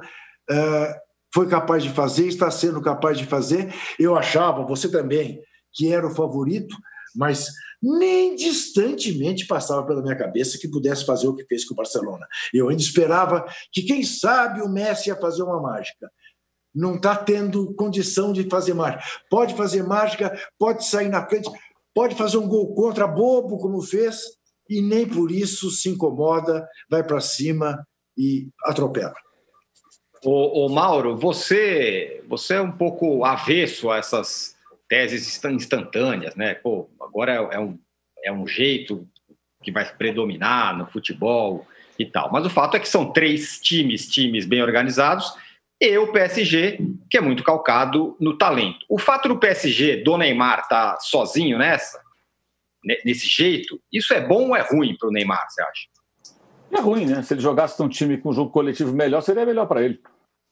uh, foi capaz de fazer, está sendo capaz de fazer. Eu achava, você também, que era o favorito, mas nem distantemente passava pela minha cabeça que pudesse fazer o que fez com o Barcelona. Eu ainda esperava que, quem sabe, o Messi ia fazer uma mágica. Não está tendo condição de fazer mágica. Pode fazer mágica, pode sair na frente, pode fazer um gol contra bobo, como fez, e nem por isso se incomoda, vai para cima e atropela. O, Mauro, você, você é um pouco avesso a essas teses instantâneas, né? Pô, agora é, é, um, é um jeito que vai predominar no futebol e tal. Mas o fato é que são três times, times bem organizados, e o PSG, que é muito calcado no talento. O fato do PSG, do Neymar, estar tá sozinho nessa, nesse jeito, isso é bom ou é ruim para o Neymar, você acha? É ruim, né? Se ele jogasse um time com um jogo coletivo melhor, seria melhor para ele.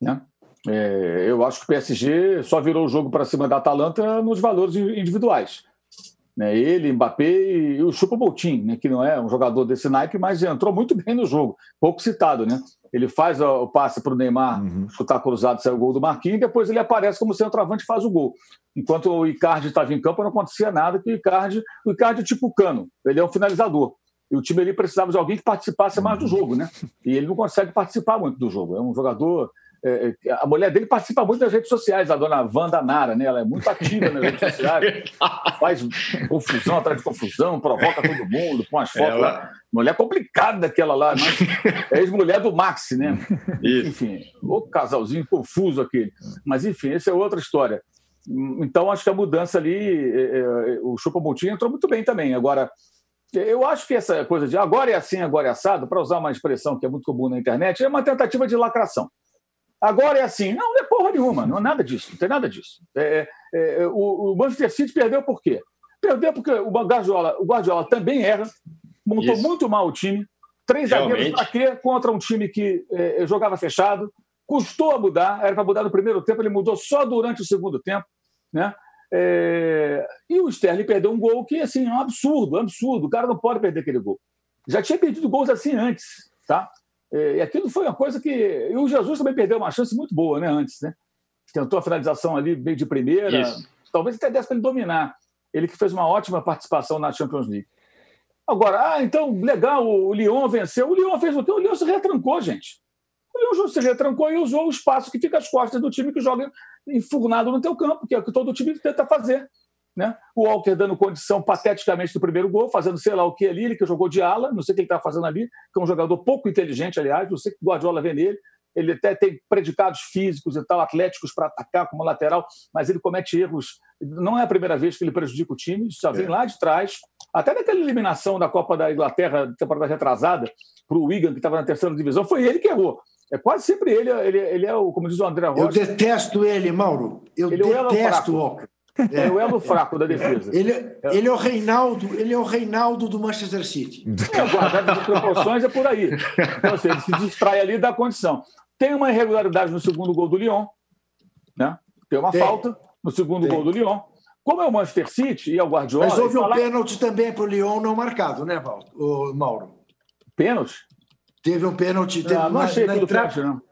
Né? É, eu acho que o PSG só virou o jogo para cima da Atalanta nos valores individuais. Né? Ele, Mbappé e o Chupa Moutinho, né? que não é um jogador desse naipe, mas entrou muito bem no jogo, pouco citado. Né? Ele faz o passe para o Neymar uhum. chutar cruzado, sai o gol do Marquinhos, e depois ele aparece como centroavante e faz o gol. Enquanto o Icardi estava em campo, não acontecia nada, que o Icardi, o Icardi é tipo cano, ele é um finalizador. E o time ali precisava de alguém que participasse mais do jogo, né? E ele não consegue participar muito do jogo. É um jogador é, é, a mulher dele participa muito das redes sociais, a dona Wanda Nara, né? Ela é muito ativa nas redes sociais, faz confusão atrás de confusão, provoca todo mundo, põe as fotos Ela... lá. Mulher complicada daquela lá, mas é ex-mulher do Maxi, né? Isso. Enfim, o casalzinho confuso aquele. Mas, enfim, essa é outra história. Então, acho que a mudança ali, é, é, o Chupamutim entrou muito bem também. Agora, eu acho que essa coisa de agora é assim, agora é assado, para usar uma expressão que é muito comum na internet, é uma tentativa de lacração. Agora é assim. Não, não é porra nenhuma, não é nada disso, não tem nada disso. É, é, é o, o Manchester City perdeu por quê? Perdeu porque o Guardiola, o Guardiola também erra, montou Isso. muito mal o time. Três zagueiros para quê? Contra um time que é, jogava fechado. Custou a mudar, era para mudar no primeiro tempo, ele mudou só durante o segundo tempo. Né? É... E o Sterling perdeu um gol que assim, é um absurdo, um absurdo. O cara não pode perder aquele gol. Já tinha perdido gols assim antes. Tá? É, e aquilo foi uma coisa que. E o Jesus também perdeu uma chance muito boa, né? Antes, né? Tentou a finalização ali bem de primeira. Isso. Talvez até desse para ele dominar. Ele que fez uma ótima participação na Champions League. Agora, ah, então, legal, o Lyon venceu. O Lyon fez o quê? O Lyon se retrancou, gente. O Lyon se retrancou e usou o espaço que fica às costas do time que joga enfurnado no teu campo, que é o que todo time tenta fazer. Né? O Walker dando condição pateticamente do primeiro gol, fazendo sei lá o que ali, ele que jogou de ala, não sei o que ele está fazendo ali, que é um jogador pouco inteligente, aliás, não sei o que o Guardiola vê nele. Ele até tem predicados físicos e tal, atléticos para atacar como lateral, mas ele comete erros. Não é a primeira vez que ele prejudica o time, isso já vem é. lá de trás. Até naquela eliminação da Copa da Inglaterra, temporada retrasada, para o Wigan, que estava na terceira divisão, foi ele que errou. É quase sempre ele, ele, ele é o, como diz o André Rocha. Eu detesto ele, Mauro. Eu ele é detesto o Walker. É, é o elo fraco da defesa. Ele, ele, é o Reinaldo, ele é o Reinaldo do Manchester City. É, guardado as proporções é por aí. Então, assim, ele se distrai ali da condição. Tem uma irregularidade no segundo gol do Lyon, né? Tem uma Tem. falta no segundo Tem. gol do Lyon. Como é o Manchester City e é o Guardiola... Mas houve um fala... pênalti também para o Lyon não marcado, né, Mauro? Pênalti? Teve um pênalti... Teve ah, não achei aquilo entrada... pênalti, não.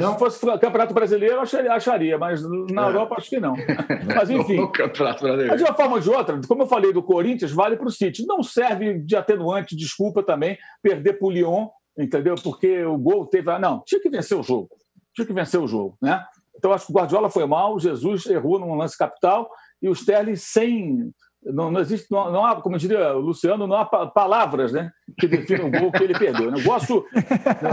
Não? Se fosse Campeonato Brasileiro, eu acharia, mas na é. Europa acho que não. Mas enfim. Campeonato Brasileiro. Mas de uma forma ou de outra, como eu falei do Corinthians, vale para o City. Não serve de atenuante, desculpa também, perder para o Lyon, entendeu? Porque o gol teve. Não, tinha que vencer o jogo. Tinha que vencer o jogo, né? Então acho que o Guardiola foi mal, o Jesus errou num lance capital e o Sterling sem não, não existe, não, não, há, como diria o Luciano, não há palavras né, que definam o gol que ele perdeu. Negócio,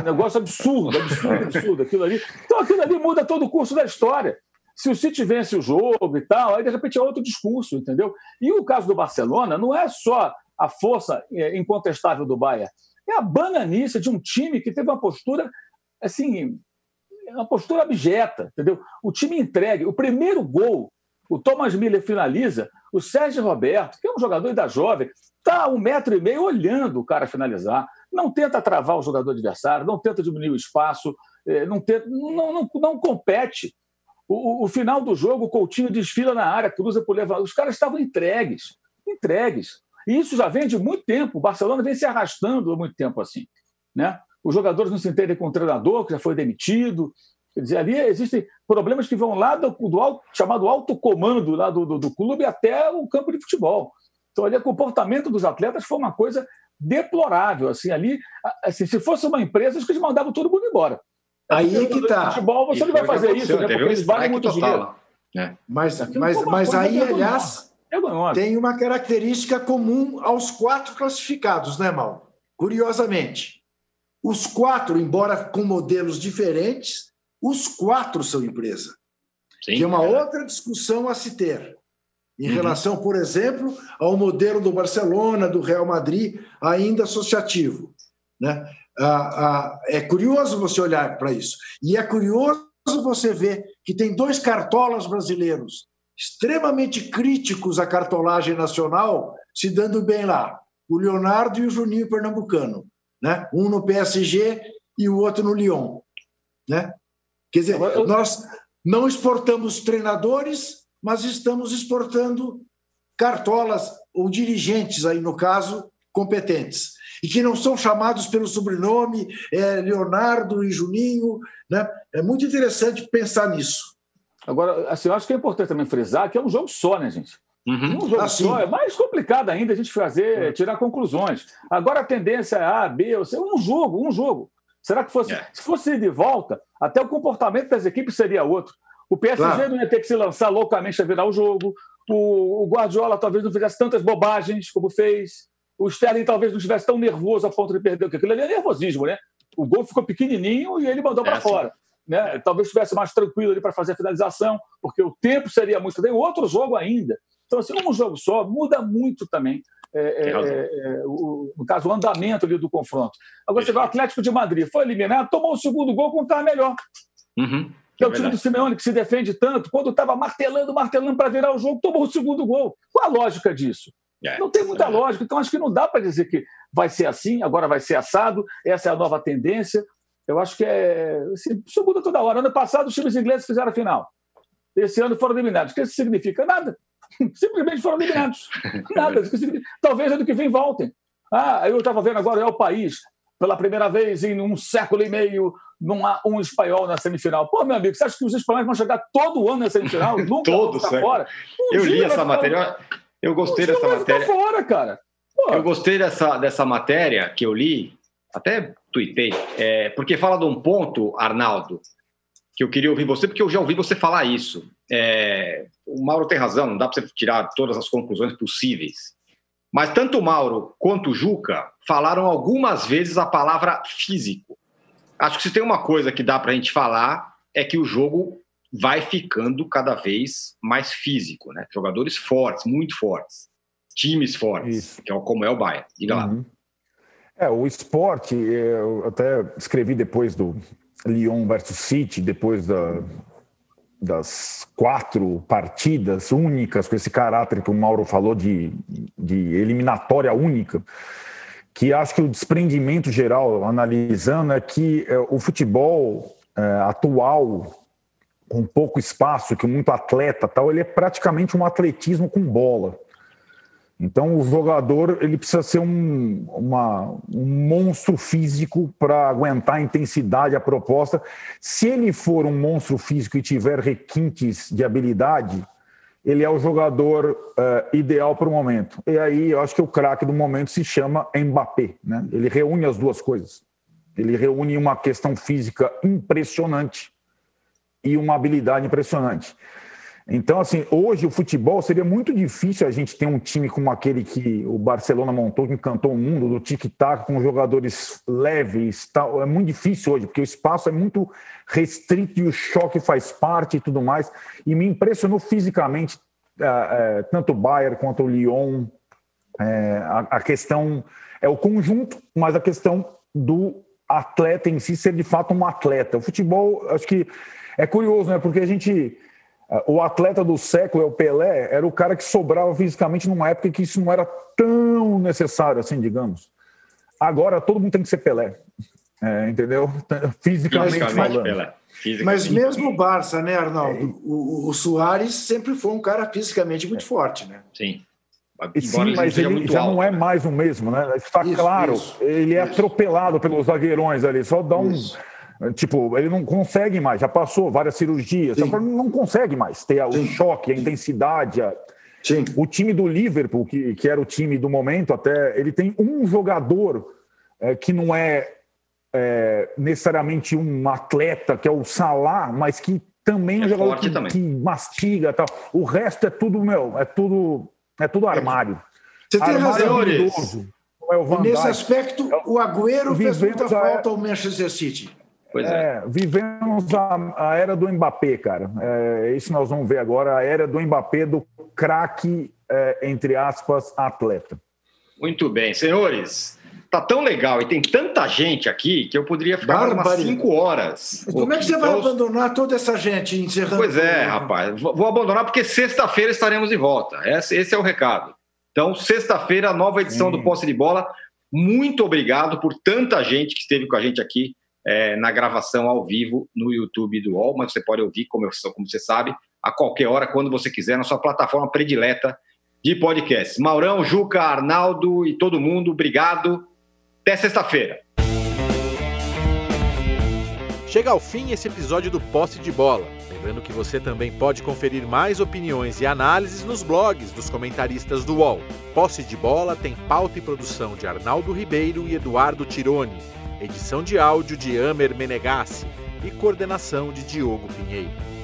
negócio absurdo, absurdo, absurdo, aquilo ali. Então aquilo ali muda todo o curso da história. Se o City vence o jogo e tal, aí de repente é outro discurso, entendeu? E o caso do Barcelona não é só a força é, incontestável do Bayern, é a bananice de um time que teve uma postura assim, uma postura abjeta, entendeu? O time entregue, o primeiro gol, o Thomas Miller finaliza, o Sérgio Roberto, que é um jogador da jovem, está um metro e meio olhando o cara finalizar. Não tenta travar o jogador adversário, não tenta diminuir o espaço, eh, não, tenta, não, não, não compete. O, o, final do jogo, o Coutinho desfila na área, cruza por levar. Os caras estavam entregues, entregues. E isso já vem de muito tempo. O Barcelona vem se arrastando há muito tempo assim. Né? Os jogadores não se entendem com o treinador, que já foi demitido. Quer dizer, ali existem problemas que vão lá do, do alto, chamado alto comando lá do, do, do, clube até o campo de futebol. Então, ali, o comportamento dos atletas foi uma coisa deplorável. Assim, ali, assim, se fosse uma empresa, acho que eles mandavam todo mundo embora. Aí é que está. futebol, você e não vai fazer isso, né? Porque eles valem muito total. dinheiro. É. Mas, mas, mas aí, aliás, tem uma característica comum aos quatro classificados, né, Mal? Curiosamente, os quatro, embora com modelos diferentes, os quatro são empresa. Sim, que é uma é. outra discussão a se ter. Em uhum. relação, por exemplo, ao modelo do Barcelona, do Real Madrid, ainda associativo. Né? Ah, ah, é curioso você olhar para isso. E é curioso você ver que tem dois cartolas brasileiros extremamente críticos à cartolagem nacional se dando bem lá. O Leonardo e o Juninho Pernambucano. Né? Um no PSG e o outro no Lyon. Né? Quer dizer, nós não exportamos treinadores, mas estamos exportando cartolas ou dirigentes, aí no caso, competentes. E que não são chamados pelo sobrenome é, Leonardo e Juninho. Né? É muito interessante pensar nisso. Agora, assim, eu acho que é importante também frisar que é um jogo só, né, gente? Uhum. Um jogo assim. só é mais complicado ainda a gente fazer, é. tirar conclusões. Agora a tendência é A, B, ou C, um jogo, um jogo. Será que fosse, é. se fosse de volta, Até o comportamento das equipes seria outro. O PSG claro. não ia ter que se lançar loucamente a virar o jogo. O, o Guardiola talvez não fizesse tantas bobagens como fez. O Sterling talvez não estivesse tão nervoso a ponto de perder. Porque aquilo ali é nervosismo, né? O gol ficou pequenininho e ele mandou para é, fora. Né? Talvez estivesse mais tranquilo ali para fazer a finalização, porque o tempo seria muito. Tem outro jogo ainda. Então, assim, um jogo só muda muito também. É, é, é, é, o, no caso, o andamento ali do confronto. Agora, você vê o Atlético de Madrid, foi eliminado, tomou o segundo gol quando estava melhor. Uhum. Que é o time do Simeone que se defende tanto, quando estava martelando, martelando para virar o jogo, tomou o segundo gol. Qual a lógica disso? É, não tem muita lógica, então acho que não dá para dizer que vai ser assim, agora vai ser assado, essa é a nova tendência. Eu acho que é. Assim, isso muda toda hora. Ano passado, os times ingleses fizeram a final. Esse ano foram eliminados. O que isso significa? Nada. Simplesmente foram eliminados. Nada. Talvez ano que vem voltem. Ah, eu estava vendo agora, é o país, pela primeira vez em um século e meio, não há um espanhol na semifinal. Pô, meu amigo, você acha que os espanhóis vão chegar todo ano na semifinal? Nunca Todos, vão fora? Um eu li essa matéria. Eu gostei um dessa matéria. fora, cara. Pô. Eu gostei dessa, dessa matéria que eu li, até tuitei, é, porque fala de um ponto, Arnaldo, que eu queria ouvir você, porque eu já ouvi você falar isso. É, o Mauro tem razão, não dá para você tirar todas as conclusões possíveis. Mas tanto o Mauro quanto o Juca falaram algumas vezes a palavra físico. Acho que se tem uma coisa que dá para a gente falar é que o jogo vai ficando cada vez mais físico, né? Jogadores fortes, muito fortes, times fortes, Isso. que é como é o Bayern. Diga uhum. lá. É, o esporte, eu até escrevi depois do Lyon versus City, depois da, das quatro partidas únicas, com esse caráter que o Mauro falou de, de eliminatória única, que acho que o desprendimento geral, analisando, é que é, o futebol é, atual, com pouco espaço, que muito atleta tal, ele é praticamente um atletismo com bola. Então, o jogador ele precisa ser um, uma, um monstro físico para aguentar a intensidade, a proposta. Se ele for um monstro físico e tiver requintes de habilidade, ele é o jogador uh, ideal para o momento. E aí, eu acho que o craque do momento se chama Mbappé. Né? Ele reúne as duas coisas. Ele reúne uma questão física impressionante e uma habilidade impressionante. Então, assim, hoje o futebol seria muito difícil a gente ter um time como aquele que o Barcelona montou, que encantou o mundo, do tic-tac, com jogadores leves. Tal. É muito difícil hoje, porque o espaço é muito restrito e o choque faz parte e tudo mais. E me impressionou fisicamente, é, é, tanto o Bayern quanto o Lyon. É, a, a questão é o conjunto, mas a questão do atleta em si ser de fato um atleta. O futebol, acho que é curioso, né? Porque a gente o atleta do século, é o Pelé, era o cara que sobrava fisicamente numa época que isso não era tão necessário, assim, digamos. Agora todo mundo tem que ser Pelé, é, entendeu? Fisicamente, Fisicamente falando. Pelé. Mas mesmo o Barça, né, Arnaldo? O, o Soares sempre foi um cara fisicamente muito forte, né? Sim. Sim, mas ele já alto, não é né? mais o mesmo, né? Está isso, claro. Isso, ele é atropelado pelos zagueirões ali. Só dá um. Tipo, ele não consegue mais, já passou várias cirurgias, Sim. não consegue mais ter o choque, a intensidade. A... Sim. O time do Liverpool, que, que era o time do momento, até ele tem um jogador é, que não é, é, necessariamente um atleta, que é o Salah, mas que também é um jogador que, também. que mastiga tal. O resto é tudo, meu, é tudo, é tudo armário. Você tem razão, é é nesse aspecto, é o Agüero fez muita falta ao Manchester City. Pois é. é. Vivemos a, a, era do Mbappé, cara. É, isso nós vamos ver agora, a era do Mbappé, do craque, é, entre aspas, atleta. Muito bem. Senhores, tá tão legal e tem tanta gente aqui que eu poderia ficar Bárbaro. umas cinco horas. Como é que você vai então, abandonar toda essa gente encerrando? Pois é, rapaz. Vou abandonar porque sexta-feira estaremos de volta. Esse, esse é o recado. Então, sexta-feira, nova edição do Posse de Bola. Muito obrigado por tanta gente que esteve com a gente aqui é, na gravação ao vivo no YouTube do UOL, mas você pode ouvir, como, eu, como você sabe, a qualquer hora, quando você quiser, na sua plataforma predileta de podcast. Maurão, Juca, Arnaldo e todo mundo, obrigado. Até sexta-feira. Chega ao fim esse episódio do Posse de Bola. Lembrando que você também pode conferir mais opiniões e análises nos blogs dos comentaristas do UOL. Posse de Bola tem pauta e produção de Arnaldo Ribeiro e Eduardo Tironi. Edição de áudio de Amer Menegassi. e coordenação de Diogo Pinheiro.